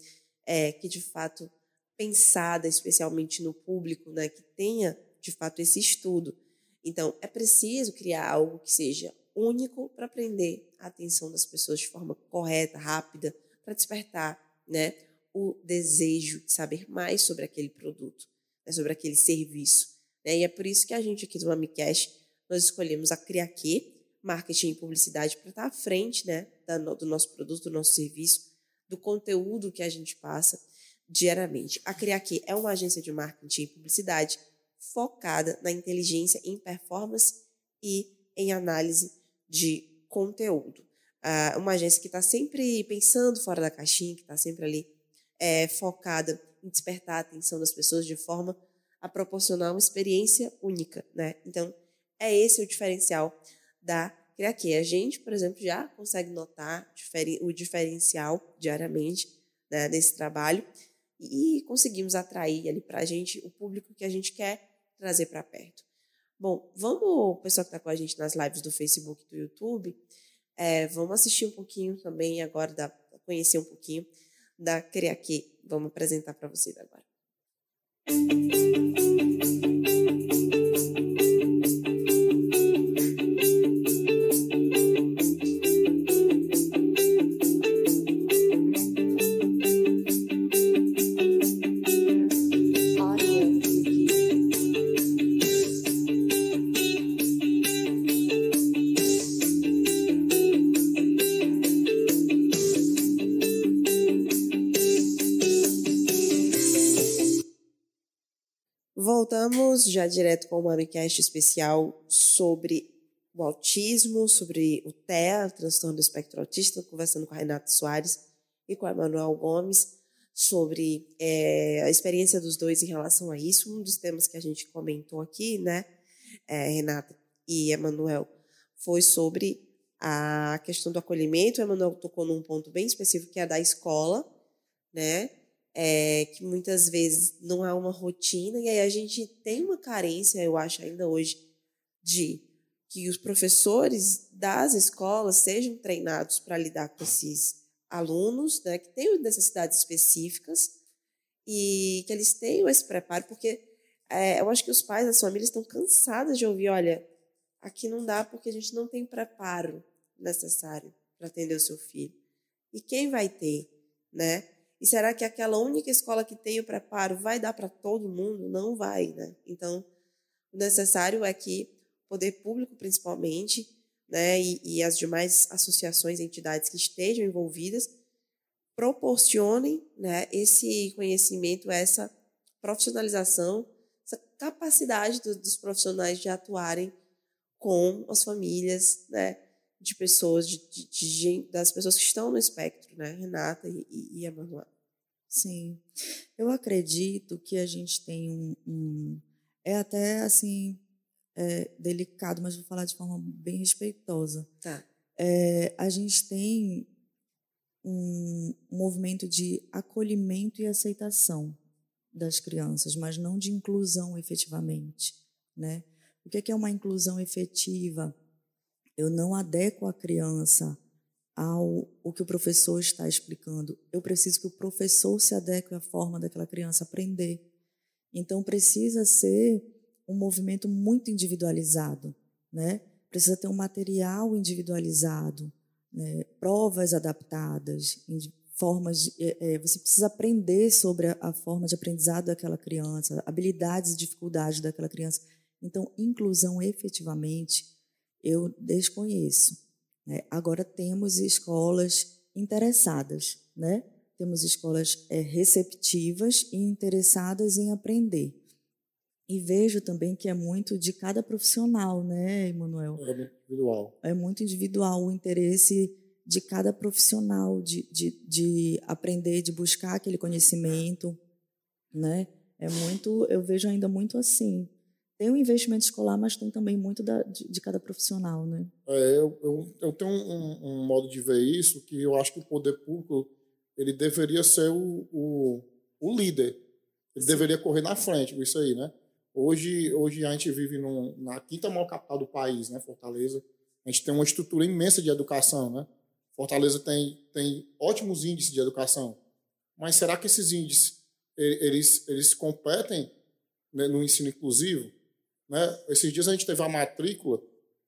é, que de fato pensada especialmente no público, né, que tenha de fato esse estudo. Então, é preciso criar algo que seja único para prender a atenção das pessoas de forma correta, rápida, para despertar, né, o desejo de saber mais sobre aquele produto, né, sobre aquele serviço. Né? E é por isso que a gente aqui do Amicast nós escolhemos a Criaque, marketing e publicidade, para estar à frente né, do nosso produto, do nosso serviço, do conteúdo que a gente passa diariamente. A Criaque é uma agência de marketing e publicidade focada na inteligência em performance e em análise de conteúdo. Uh, uma agência que está sempre pensando fora da caixinha, que está sempre ali é, focada em despertar a atenção das pessoas de forma a proporcionar uma experiência única. Né? Então, é esse o diferencial da aqui. A gente, por exemplo, já consegue notar o diferencial diariamente né, desse trabalho e conseguimos atrair ali para a gente o público que a gente quer trazer para perto. Bom, vamos, pessoal que está com a gente nas lives do Facebook e do YouTube, é, vamos assistir um pouquinho também agora, da, conhecer um pouquinho da Criaque. Vamos apresentar para vocês agora. Voltamos direto com o MamiCast especial sobre o autismo, sobre o TEA, transtorno do espectro autista, conversando com a Renata Soares e com a Emanuel Gomes sobre é, a experiência dos dois em relação a isso. Um dos temas que a gente comentou aqui, né, é, Renata e Emanuel, foi sobre a questão do acolhimento. O Emanuel tocou num ponto bem específico que é da escola, né? É, que muitas vezes não há uma rotina, e aí a gente tem uma carência, eu acho, ainda hoje, de que os professores das escolas sejam treinados para lidar com esses alunos, né, que tenham necessidades específicas e que eles tenham esse preparo, porque é, eu acho que os pais, as famílias estão cansadas de ouvir, olha, aqui não dá porque a gente não tem preparo necessário para atender o seu filho. E quem vai ter, né? E será que aquela única escola que tem o preparo vai dar para todo mundo? Não vai, né? Então, o necessário é que o poder público, principalmente, né, e, e as demais associações entidades que estejam envolvidas, proporcionem né, esse conhecimento, essa profissionalização, essa capacidade do, dos profissionais de atuarem com as famílias, né, de pessoas, de, de, de, das pessoas que estão no espectro, né, Renata e, e, e Emanuel. Sim, eu acredito que a gente tem um, um é até assim é, delicado, mas vou falar de forma bem respeitosa. Tá. É, a gente tem um movimento de acolhimento e aceitação das crianças, mas não de inclusão efetivamente, né? O que é, é uma inclusão efetiva? Eu não adequo a criança ao o que o professor está explicando. Eu preciso que o professor se adeque à forma daquela criança aprender. Então precisa ser um movimento muito individualizado, né? Precisa ter um material individualizado, né? provas adaptadas, formas. De, é, é, você precisa aprender sobre a, a forma de aprendizado daquela criança, habilidades e dificuldades daquela criança. Então, inclusão efetivamente eu desconheço. Né? Agora temos escolas interessadas, né? Temos escolas é, receptivas e interessadas em aprender. E vejo também que é muito de cada profissional, né, Emanuel? É muito individual. É muito individual o interesse de cada profissional de, de, de aprender, de buscar aquele conhecimento, né? É muito, eu vejo ainda muito assim. Tem o um investimento escolar, mas tem também muito da, de, de cada profissional, né? É, eu, eu, eu tenho um, um, modo de ver isso que eu acho que o poder público ele deveria ser o, o, o líder. Ele Sim. deveria correr na frente com isso aí, né? Hoje, hoje a gente vive num, na quinta maior capital do país, né, Fortaleza. A gente tem uma estrutura imensa de educação, né? Fortaleza tem, tem ótimos índices de educação. Mas será que esses índices eles, eles competem né, no ensino inclusivo? Né? Esses dias a gente teve a matrícula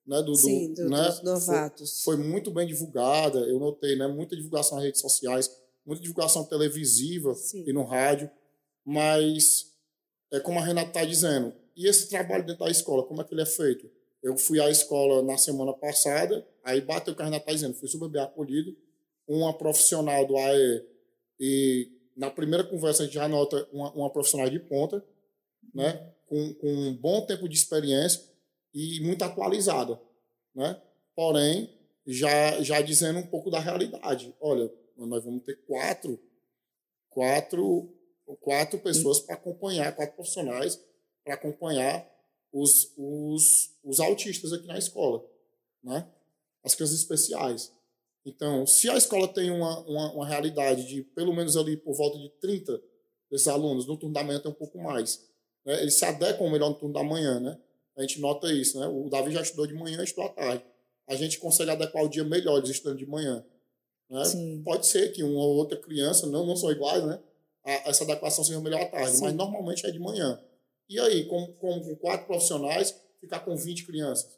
né, do, Sim, do, né, dos novatos. Foi, foi, muito bem divulgada, eu notei, né, muita divulgação nas redes sociais, muita divulgação televisiva Sim. e no rádio, mas é como a Renata está dizendo, e esse trabalho dentro da escola, como é que ele é feito? Eu fui à escola na semana passada, aí bateu o que a Renata está dizendo, fui super bem acolhido, uma profissional do AE, e na primeira conversa a gente já nota uma, uma profissional de ponta, né, com, com um bom tempo de experiência e muito atualizada, né? Porém, já, já dizendo um pouco da realidade. Olha, nós vamos ter quatro, quatro quatro pessoas para acompanhar, quatro profissionais para acompanhar os, os, os autistas aqui na escola, né? As crianças especiais. Então, se a escola tem uma, uma, uma, realidade de pelo menos ali por volta de 30 desses alunos, no turno da manhã tem um pouco mais. Né? Eles se adequam melhor no turno da manhã, né? A gente nota isso, né? O Davi já estudou de manhã e estudou à tarde. A gente consegue adequar o dia melhor eles estudando de manhã. Né? Pode ser que uma ou outra criança, não, não são iguais, né? a, essa adequação seja melhor à tarde, Sim. mas normalmente é de manhã. E aí, com, com, com quatro profissionais, ficar com 20 crianças?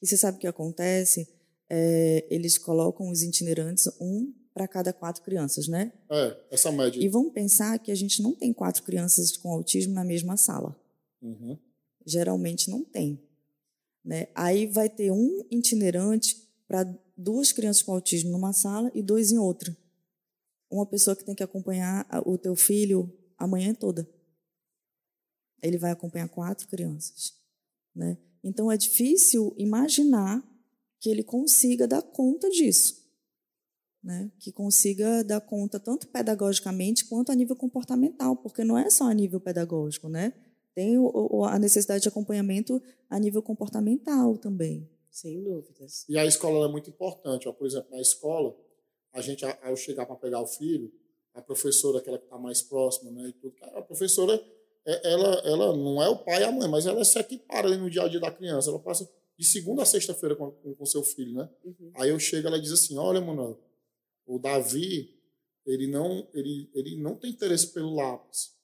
E você sabe o que acontece? É, eles colocam os itinerantes um para cada quatro crianças, né? É, essa média. E vamos pensar que a gente não tem quatro crianças com autismo na mesma sala. Uhum. Geralmente não tem. Né? Aí vai ter um itinerante para duas crianças com autismo numa sala e dois em outra uma pessoa que tem que acompanhar o teu filho a manhã toda. Ele vai acompanhar quatro crianças, né? Então é difícil imaginar que ele consiga dar conta disso, né? Que consiga dar conta tanto pedagogicamente quanto a nível comportamental, porque não é só a nível pedagógico, né? Tem o, a necessidade de acompanhamento a nível comportamental também. Sem dúvidas. E a escola é muito importante. Ó. Por exemplo, na escola, a gente, ao chegar para pegar o filho, a professora, aquela que está mais próxima, né, e tudo, a professora, é, ela, ela não é o pai e a mãe, mas ela se equipara ali no dia a dia da criança. Ela passa de segunda a sexta-feira com, com, com, seu filho, né? Uhum. Aí eu chego, ela diz assim, olha, Manuel, o Davi, ele não, ele, ele não tem interesse pelo lápis.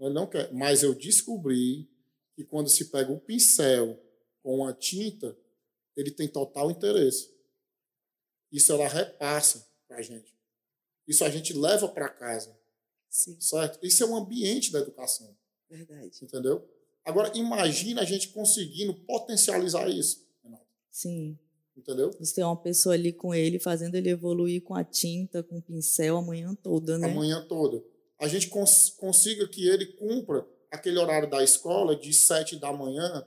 Ele não quer. Mas eu descobri que quando se pega o pincel com a tinta, ele tem total interesse. Isso ela repassa para a gente. Isso a gente leva para casa. Sim. Certo? Isso é um ambiente da educação. Verdade. Entendeu? Agora, imagina a gente conseguindo potencializar isso. Sim. Entendeu? Você tem uma pessoa ali com ele, fazendo ele evoluir com a tinta, com o pincel, a manhã toda, né? A manhã toda. A gente cons consiga que ele cumpra aquele horário da escola de 7 da manhã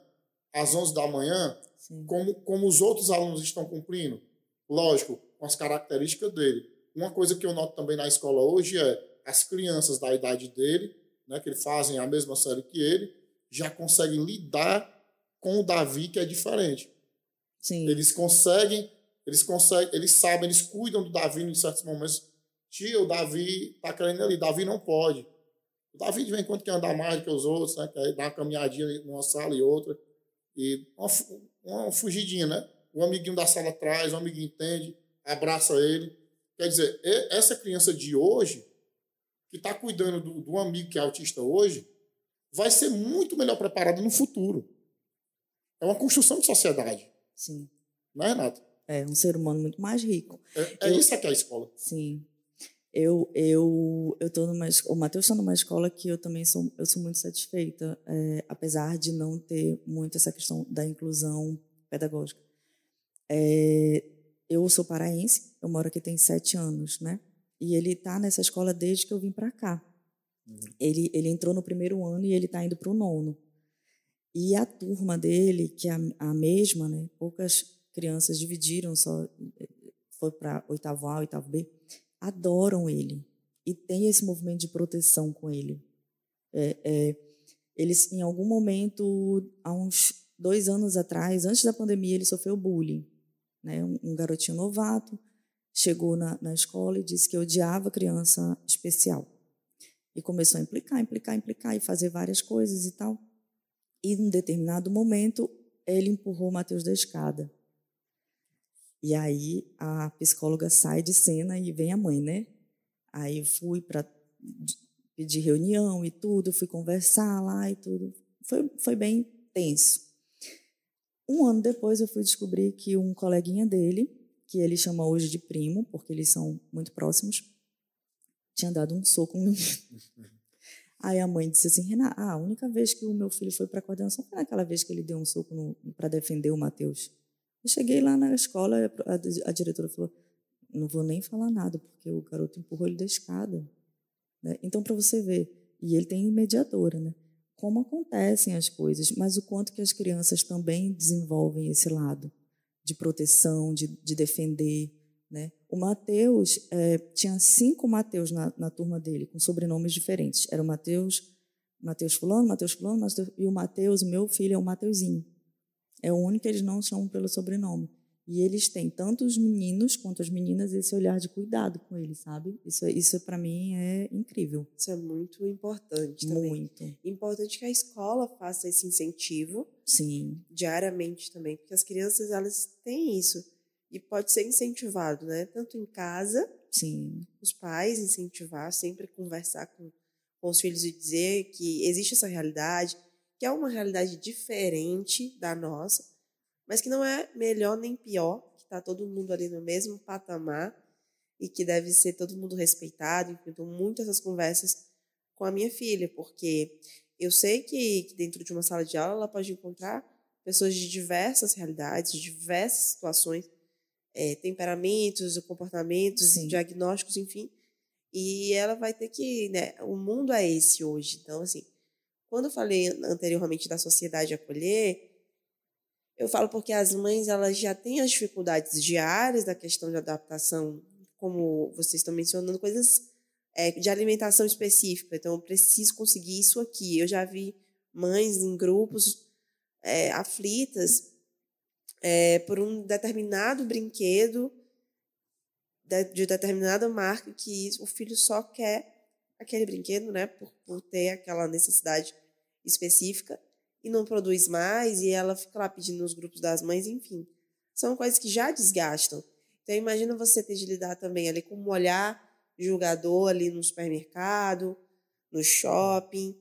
às 11 da manhã, como, como os outros alunos estão cumprindo. Lógico, com as características dele. Uma coisa que eu noto também na escola hoje é as crianças da idade dele, né, que fazem a mesma série que ele, já conseguem lidar com o Davi, que é diferente. Sim. Eles conseguem, eles conseguem, eles sabem, eles cuidam do Davi em certos momentos. Tio, o Davi tá querendo ali, Davi não pode. O Davi de vez em quando quer andar mais do que os outros, né? Quer dar uma caminhadinha numa sala e outra. E uma, uma fugidinha, né? O amiguinho da sala atrás, o amiguinho entende, abraça ele. Quer dizer, essa criança de hoje, que está cuidando do, do amigo que é autista hoje, vai ser muito melhor preparada no futuro. É uma construção de sociedade. Sim. Não é, Renato? É, um ser humano muito mais rico. É, é eu, isso que é a escola. Sim. Eu, eu, eu tô numa o Matheus está numa escola que eu também sou, eu sou muito satisfeita, é, apesar de não ter muito essa questão da inclusão pedagógica. É, eu sou paraense, eu moro aqui tem sete anos, né? E ele está nessa escola desde que eu vim para cá. Uhum. Ele, ele entrou no primeiro ano e ele está indo para o nono. E a turma dele, que é a, mesma, né? Poucas crianças dividiram, só foi para oitavo A, oitavo B, adoram ele e tem esse movimento de proteção com ele. É, é, eles, em algum momento, há uns dois anos atrás, antes da pandemia, ele sofreu bullying. Né? Um, um garotinho novato chegou na, na escola e disse que odiava criança especial. E começou a implicar, implicar, implicar e fazer várias coisas e tal. E, em um determinado momento, ele empurrou o Mateus da escada. E aí a psicóloga sai de cena e vem a mãe, né? Aí fui para pedir reunião e tudo, fui conversar lá e tudo. Foi, foi bem tenso. Um ano depois eu fui descobrir que um coleguinha dele, que ele chama hoje de primo, porque eles são muito próximos, tinha dado um soco no menino. Aí a mãe disse assim, Renata, ah, a única vez que o meu filho foi para a coordenação foi naquela vez que ele deu um soco para defender o Matheus. Eu cheguei lá na escola, a, a, diretora falou, não vou nem falar nada, porque o garoto empurrou ele da escada. Né? Então, para você ver, e ele tem mediadora, né? como acontecem as coisas, mas o quanto que as crianças também desenvolvem esse lado de proteção, de, de defender, né? O Mateus, é, tinha cinco Mateus na, na, turma dele, com sobrenomes diferentes. Era o Mateus, Mateus fulano, Mateus fulano, Mateus, e o Mateus, meu filho, é o Mateuzinho. É o único que eles não chamam pelo sobrenome. E eles têm, tanto os meninos quanto as meninas, esse olhar de cuidado com eles, sabe? Isso, isso para mim é incrível. Isso é muito importante também. Muito. Importante que a escola faça esse incentivo. Sim. Diariamente também, porque as crianças, elas têm isso e pode ser incentivado, né? Tanto em casa, sim, os pais incentivar, sempre conversar com, com os filhos e dizer que existe essa realidade, que é uma realidade diferente da nossa, mas que não é melhor nem pior, que está todo mundo ali no mesmo patamar e que deve ser todo mundo respeitado. Então, muitas essas conversas com a minha filha, porque eu sei que, que dentro de uma sala de aula ela pode encontrar pessoas de diversas realidades, de diversas situações, é, temperamentos, comportamentos, Sim. diagnósticos, enfim. E ela vai ter que, né, o mundo é esse hoje. Então, assim, quando eu falei anteriormente da sociedade acolher, eu falo porque as mães elas já têm as dificuldades diárias da questão de adaptação, como vocês estão mencionando, coisas é, de alimentação específica. Então, eu preciso conseguir isso aqui. Eu já vi mães em grupos é, aflitas é, por um determinado brinquedo de, de, determinada marca que o filho só quer aquele brinquedo, né, por, por ter aquela necessidade específica e não produz mais e ela fica lá pedindo nos grupos das mães, enfim. São coisas que já desgastam. Então imagina você ter de lidar também ali com um olhar julgador ali no supermercado, no shopping,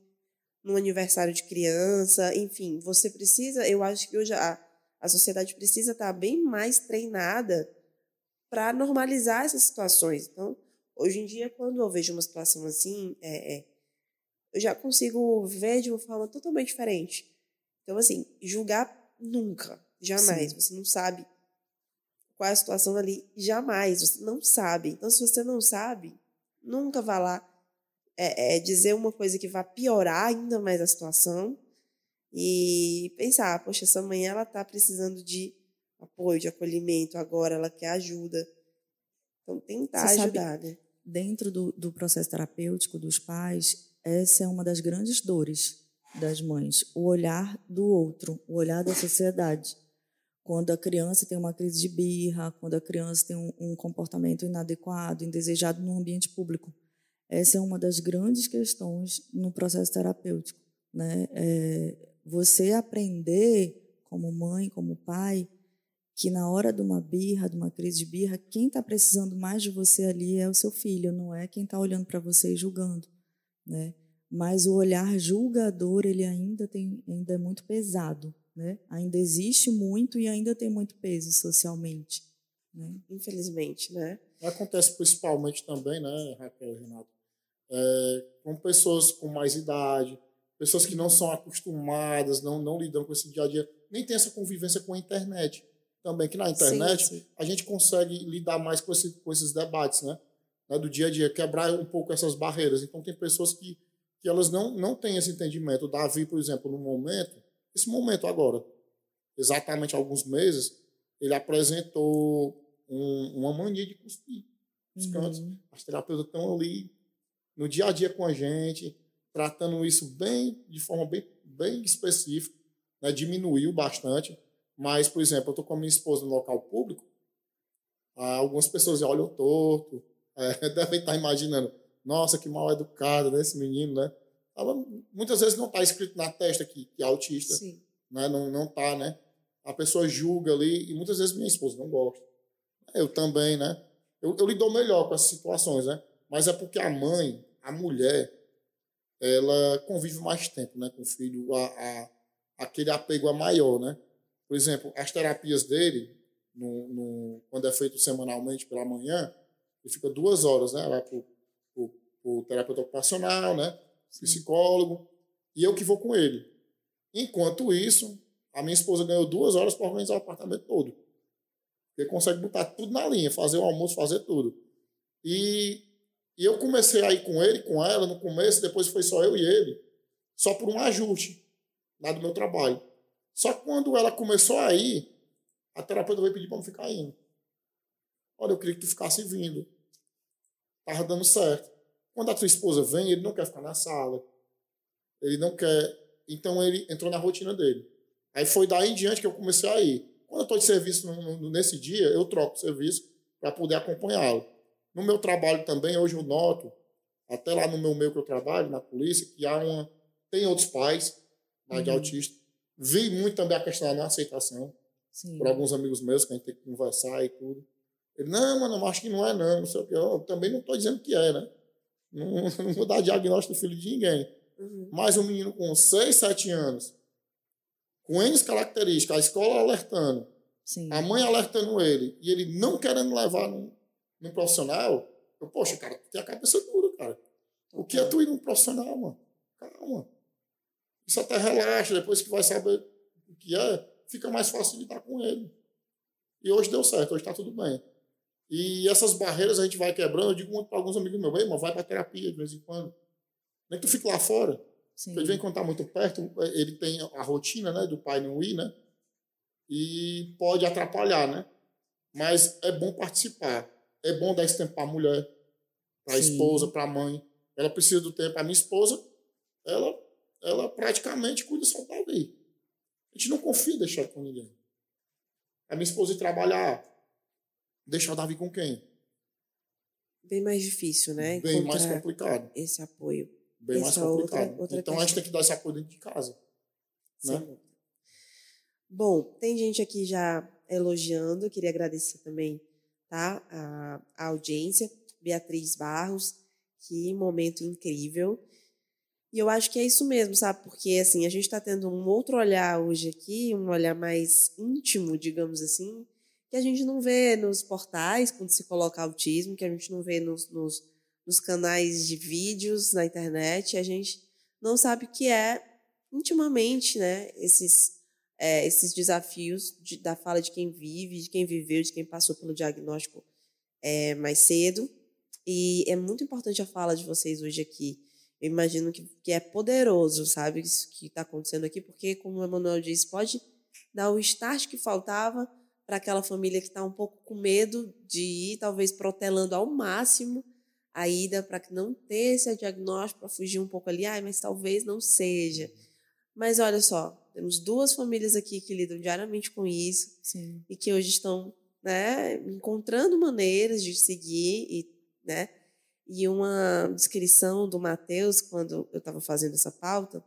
no aniversário de criança, enfim, você precisa, eu acho que hoje a, a sociedade precisa estar bem mais treinada para normalizar essas situações. Então, hoje em dia, quando eu vejo uma situação assim, é, é, eu já consigo ver de uma forma totalmente diferente. Então, assim, julgar nunca, jamais. Sim. Você não sabe qual é a situação ali, jamais. Você não sabe. Então, se você não sabe, nunca vá lá é, é dizer uma coisa que vai piorar ainda mais a situação e pensar, poxa, essa mãe ela está precisando de apoio, de acolhimento, agora ela quer ajuda. Então, tentar Você ajudar, sabe, né? Dentro do, do processo terapêutico dos pais, essa é uma das grandes dores das mães, o olhar do outro, o olhar da sociedade. Quando a criança tem uma crise de birra, quando a criança tem um, um comportamento inadequado, indesejado no ambiente público. Essa é uma das grandes questões no processo terapêutico. Né? É você aprender, como mãe, como pai, que na hora de uma birra, de uma crise de birra, quem está precisando mais de você ali é o seu filho, não é quem está olhando para você e julgando. Né? Mas o olhar julgador ele ainda, tem, ainda é muito pesado. Né? Ainda existe muito e ainda tem muito peso socialmente. Né? Infelizmente, né? Acontece principalmente também, né, Raquel e Renato, é, com pessoas com mais idade, pessoas que não são acostumadas, não, não lidam com esse dia a dia, nem tem essa convivência com a internet também, que na internet sim, sim. a gente consegue lidar mais com, esse, com esses debates, né? né? Do dia a dia, quebrar um pouco essas barreiras. Então tem pessoas que, que elas não, não têm esse entendimento. O Davi, por exemplo, no momento, esse momento agora, exatamente alguns meses, ele apresentou um, uma mania de cuspir os uhum. cantos. As terapeutas estão ali no dia a dia com a gente, tratando isso bem, de forma bem, bem específica, né? diminuiu bastante. Mas, por exemplo, eu estou com a minha esposa no local público, algumas pessoas olham torto, é, devem estar imaginando, nossa, que mal educado né, esse menino, né? Ela, muitas vezes não está escrito na testa que, que é autista, Sim. né? Não, não tá, né? A pessoa julga ali e muitas vezes minha esposa não gosta. Eu também, né? Eu, eu lido melhor com essas situações, né? Mas é porque a mãe, a mulher, ela convive mais tempo né, com o filho, a, a, aquele apego é maior, né? Por exemplo, as terapias dele, no, no, quando é feito semanalmente pela manhã, ele fica duas horas, né? Vai para o terapeuta ocupacional, né? Psicólogo, e eu que vou com ele. Enquanto isso, a minha esposa ganhou duas horas para organizar o apartamento todo. Ele consegue botar tudo na linha, fazer o almoço, fazer tudo. E e eu comecei a ir com ele, com ela, no começo, depois foi só eu e ele, só por um ajuste lá do meu trabalho. Só que quando ela começou a ir, a terapeuta veio pedir para não ficar indo. Olha, eu queria que tu ficasse vindo. Tava dando certo. Quando a tua esposa vem, ele não quer ficar na sala. Ele não quer. Então ele entrou na rotina dele. Aí foi daí em diante que eu comecei a ir. Quando eu estou de serviço nesse dia, eu troco o serviço para poder acompanhá-lo. No meu trabalho também, hoje eu noto, até lá no meu meio que eu trabalho, na polícia, que há uma. Tem outros pais né, uhum. de autista. Vi muito também a questão da não aceitação. Sim. Por alguns amigos meus que a gente tem que conversar e tudo. Ele, não, mano, acho que não é, não. não sei o que. Eu também não estou dizendo que é, né? Não, não vou dar diagnóstico do filho de ninguém. Uhum. Mas um menino com 6, 7 anos, com N características, a escola alertando, Sim. a mãe alertando ele, e ele não querendo levar num, num profissional, eu, poxa, cara, tu tem a cabeça dura, cara. O que é tu ir num profissional, mano? Calma. Isso até relaxa, depois que vai saber o que é, fica mais fácil lidar com ele. E hoje deu certo, hoje está tudo bem. E essas barreiras a gente vai quebrando. Eu digo muito para alguns amigos meus, mas vai para terapia de vez em quando. Nem que tu fique lá fora. Sim. Ele vem quando tá muito perto, ele tem a rotina né, do pai não ir, né? E pode atrapalhar, né? Mas é bom participar é bom dar esse tempo para a mulher, para a esposa, para a mãe. Ela precisa do tempo. A minha esposa, ela, ela praticamente cuida só da Davi. A gente não confia em deixar com ninguém. A minha esposa ir trabalhar, deixar o Davi com quem? Bem mais difícil, né? Bem mais complicado. Esse apoio. Bem Essa mais complicado. Outra, outra então questão. a gente tem que dar esse apoio dentro de casa. Né? Bom, tem gente aqui já elogiando, queria agradecer também tá? A, a audiência, Beatriz Barros, que momento incrível. E eu acho que é isso mesmo, sabe? Porque, assim, a gente está tendo um outro olhar hoje aqui, um olhar mais íntimo, digamos assim, que a gente não vê nos portais quando se coloca autismo, que a gente não vê nos, nos, nos canais de vídeos na internet, a gente não sabe o que é intimamente, né? Esses, é, esses desafios de, da fala de quem vive, de quem viveu, de quem passou pelo diagnóstico é, mais cedo. E é muito importante a fala de vocês hoje aqui eu imagino que, que é poderoso, sabe, isso que está acontecendo aqui, porque, como o Emanuel disse, pode dar o start que faltava para aquela família que está um pouco com medo de ir, talvez protelando ao máximo a ida para não ter esse diagnóstico, para fugir um pouco ali, ai, mas talvez não seja. Mas olha só, temos duas famílias aqui que lidam diariamente com isso Sim. e que hoje estão né, encontrando maneiras de seguir e, né, e uma descrição do Mateus, quando eu estava fazendo essa pauta,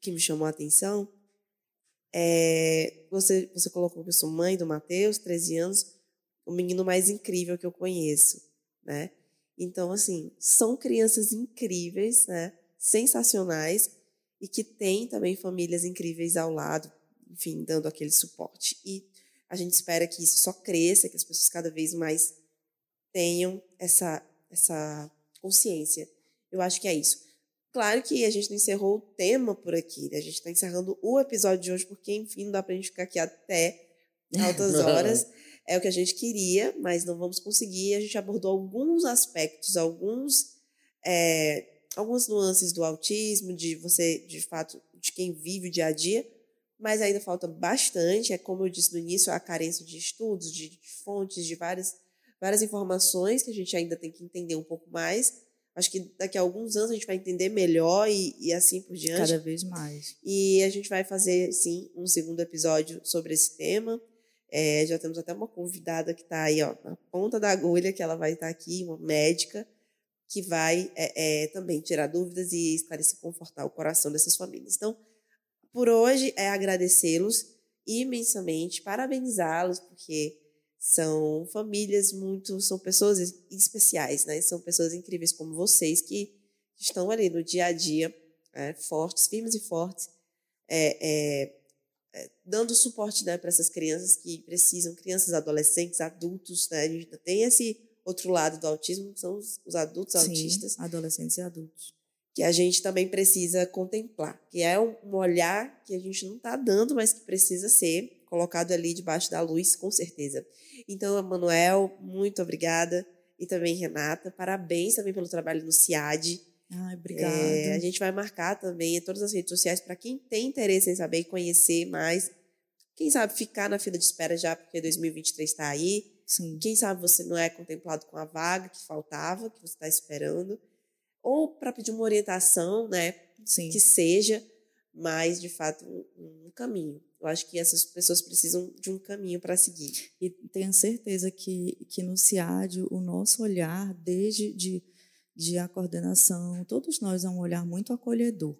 que me chamou a atenção, é, você, você colocou que eu sou mãe do Mateus, 13 anos, o menino mais incrível que eu conheço, né? Então, assim, são crianças incríveis, né? Sensacionais e que têm também famílias incríveis ao lado, enfim, dando aquele suporte. E a gente espera que isso só cresça, que as pessoas cada vez mais tenham essa essa consciência. Eu acho que é isso. Claro que a gente não encerrou o tema por aqui, né? A gente está encerrando o episódio de hoje, porque, enfim, não dá para a gente ficar aqui até altas horas. é o que a gente queria, mas não vamos conseguir. A gente abordou alguns aspectos, alguns, é, algumas nuances do autismo, de você, de fato, de quem vive o dia a dia, mas ainda falta bastante. É como eu disse no início, a carência de estudos, de, de fontes, de várias várias informações que a gente ainda tem que entender um pouco mais. Acho que daqui a alguns anos a gente vai entender melhor e, e assim por diante. Cada vez mais. E a gente vai fazer, sim, um segundo episódio sobre esse tema. É, já temos até uma convidada que está aí, ó, na ponta da agulha, que ela vai estar tá aqui, uma médica, que vai é, é, também tirar dúvidas e esclarecer, confortar o coração dessas famílias. Então, por hoje é agradecê-los imensamente, parabenizá-los, porque são famílias muito, são pessoas especiais, né? São pessoas incríveis como vocês que estão ali no dia a dia, é, fortes, firmes e fortes, é, é, dando suporte né, para essas crianças que precisam, crianças, adolescentes, adultos, né? A gente tem esse outro lado do autismo, que são os, os adultos Sim, autistas. adolescentes e adultos. Que a gente também precisa contemplar, que é um olhar que a gente não está dando, mas que precisa ser colocado ali debaixo da luz, com certeza. Então, Manuel, muito obrigada. E também Renata, parabéns também pelo trabalho no CIAD. Ai, obrigada. É, a gente vai marcar também em todas as redes sociais para quem tem interesse em saber e conhecer mais. Quem sabe ficar na fila de espera já, porque 2023 está aí. Sim. Quem sabe você não é contemplado com a vaga que faltava, que você está esperando. Ou para pedir uma orientação, né? Sim. Que seja, mas de fato um, um caminho. Eu acho que essas pessoas precisam de um caminho para seguir. E tenho certeza que, que no CIAD o nosso olhar, desde de, de a coordenação, todos nós é um olhar muito acolhedor.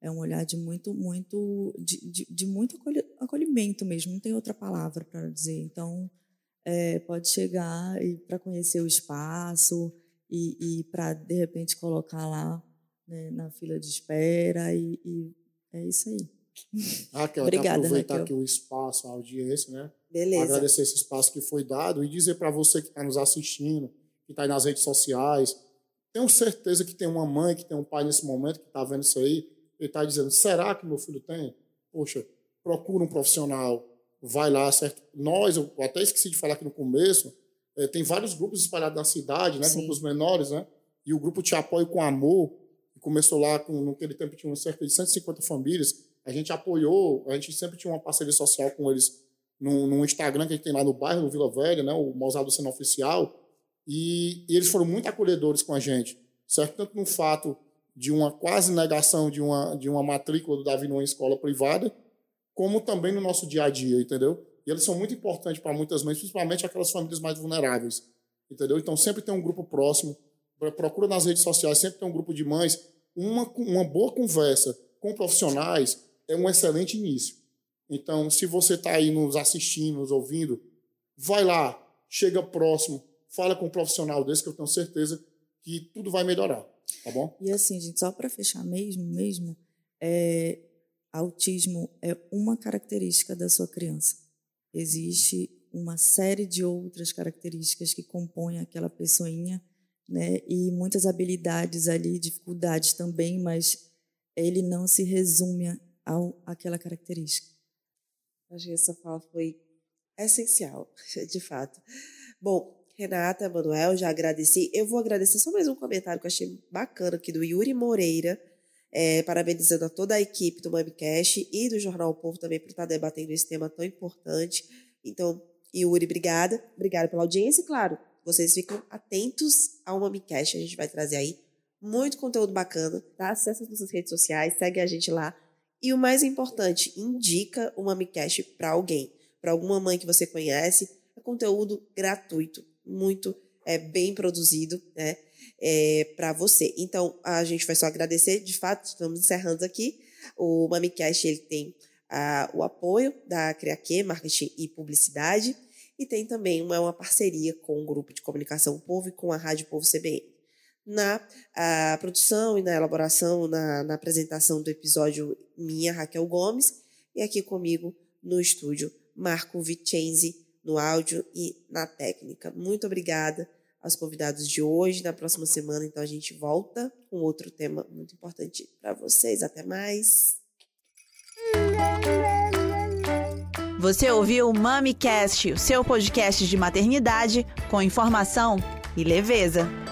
É um olhar de muito, muito, de, de, de muito acolhimento mesmo, não tem outra palavra para dizer. Então, é, pode chegar e para conhecer o espaço e, e para, de repente, colocar lá né, na fila de espera e, e é isso aí. Raquel, Obrigada, aproveitar Raquel. aqui o espaço, a audiência, né? Beleza. Agradecer esse espaço que foi dado e dizer para você que está nos assistindo, que está aí nas redes sociais, tenho certeza que tem uma mãe, que tem um pai nesse momento que está vendo isso aí, e está dizendo: será que meu filho tem? Poxa, procura um profissional, vai lá, certo? Nós, eu até esqueci de falar aqui no começo, é, tem vários grupos espalhados na cidade, né? Sim. Grupos menores, né? E o grupo Te Apoio com Amor, que começou lá, com, naquele tempo tinha cerca de 150 famílias, a gente apoiou, a gente sempre tinha uma parceria social com eles no, no Instagram que a gente tem lá no bairro, no Vila Velha, né, o Mozado Sendo Oficial, e, e, eles foram muito acolhedores com a gente, certo? Tanto no fato de uma quase negação de uma, de uma matrícula do Davi numa escola privada, como também no nosso dia a dia, entendeu? E eles são muito importantes para muitas mães, principalmente aquelas famílias mais vulneráveis, entendeu? Então sempre tem um grupo próximo, procura nas redes sociais, sempre tem um grupo de mães, uma, uma boa conversa com profissionais, é um excelente início. Então, se você está aí nos assistindo, nos ouvindo, vai lá, chega próximo, fala com um profissional desse que eu tenho certeza que tudo vai melhorar. Tá bom? E assim, gente, só para fechar mesmo, mesmo, é, autismo é uma característica da sua criança. Existe uma série de outras características que compõem aquela pessoinha, né? E muitas habilidades ali, dificuldades também, mas ele não se resume a aquela característica. Acho que essa fala foi essencial, de fato. Bom, Renata, Manuel, já agradeci. Eu vou agradecer só mais um comentário que eu achei bacana aqui do Yuri Moreira, é, parabenizando a toda a equipe do Mamicast e do Jornal o Povo também por estar debatendo esse tema tão importante. Então, Yuri, obrigada. Obrigada pela audiência e, claro, vocês ficam atentos ao Mamicast. A gente vai trazer aí muito conteúdo bacana, tá? Acesse as nossas redes sociais, segue a gente lá. E o mais importante, indica o Mamicast para alguém, para alguma mãe que você conhece. É conteúdo gratuito, muito é, bem produzido, né? É, para você. Então, a gente vai só agradecer, de fato, estamos encerrando aqui. O Mamicast ele tem ah, o apoio da Criaque, Marketing e Publicidade, e tem também uma, uma parceria com o Grupo de Comunicação Povo e com a Rádio Povo CBN na a produção e na elaboração, na, na apresentação do episódio, minha, Raquel Gomes, e aqui comigo no estúdio, Marco Vicenzi, no áudio e na técnica. Muito obrigada aos convidados de hoje. Na próxima semana, então, a gente volta com outro tema muito importante para vocês. Até mais! Você ouviu o MamiCast, o seu podcast de maternidade com informação e leveza.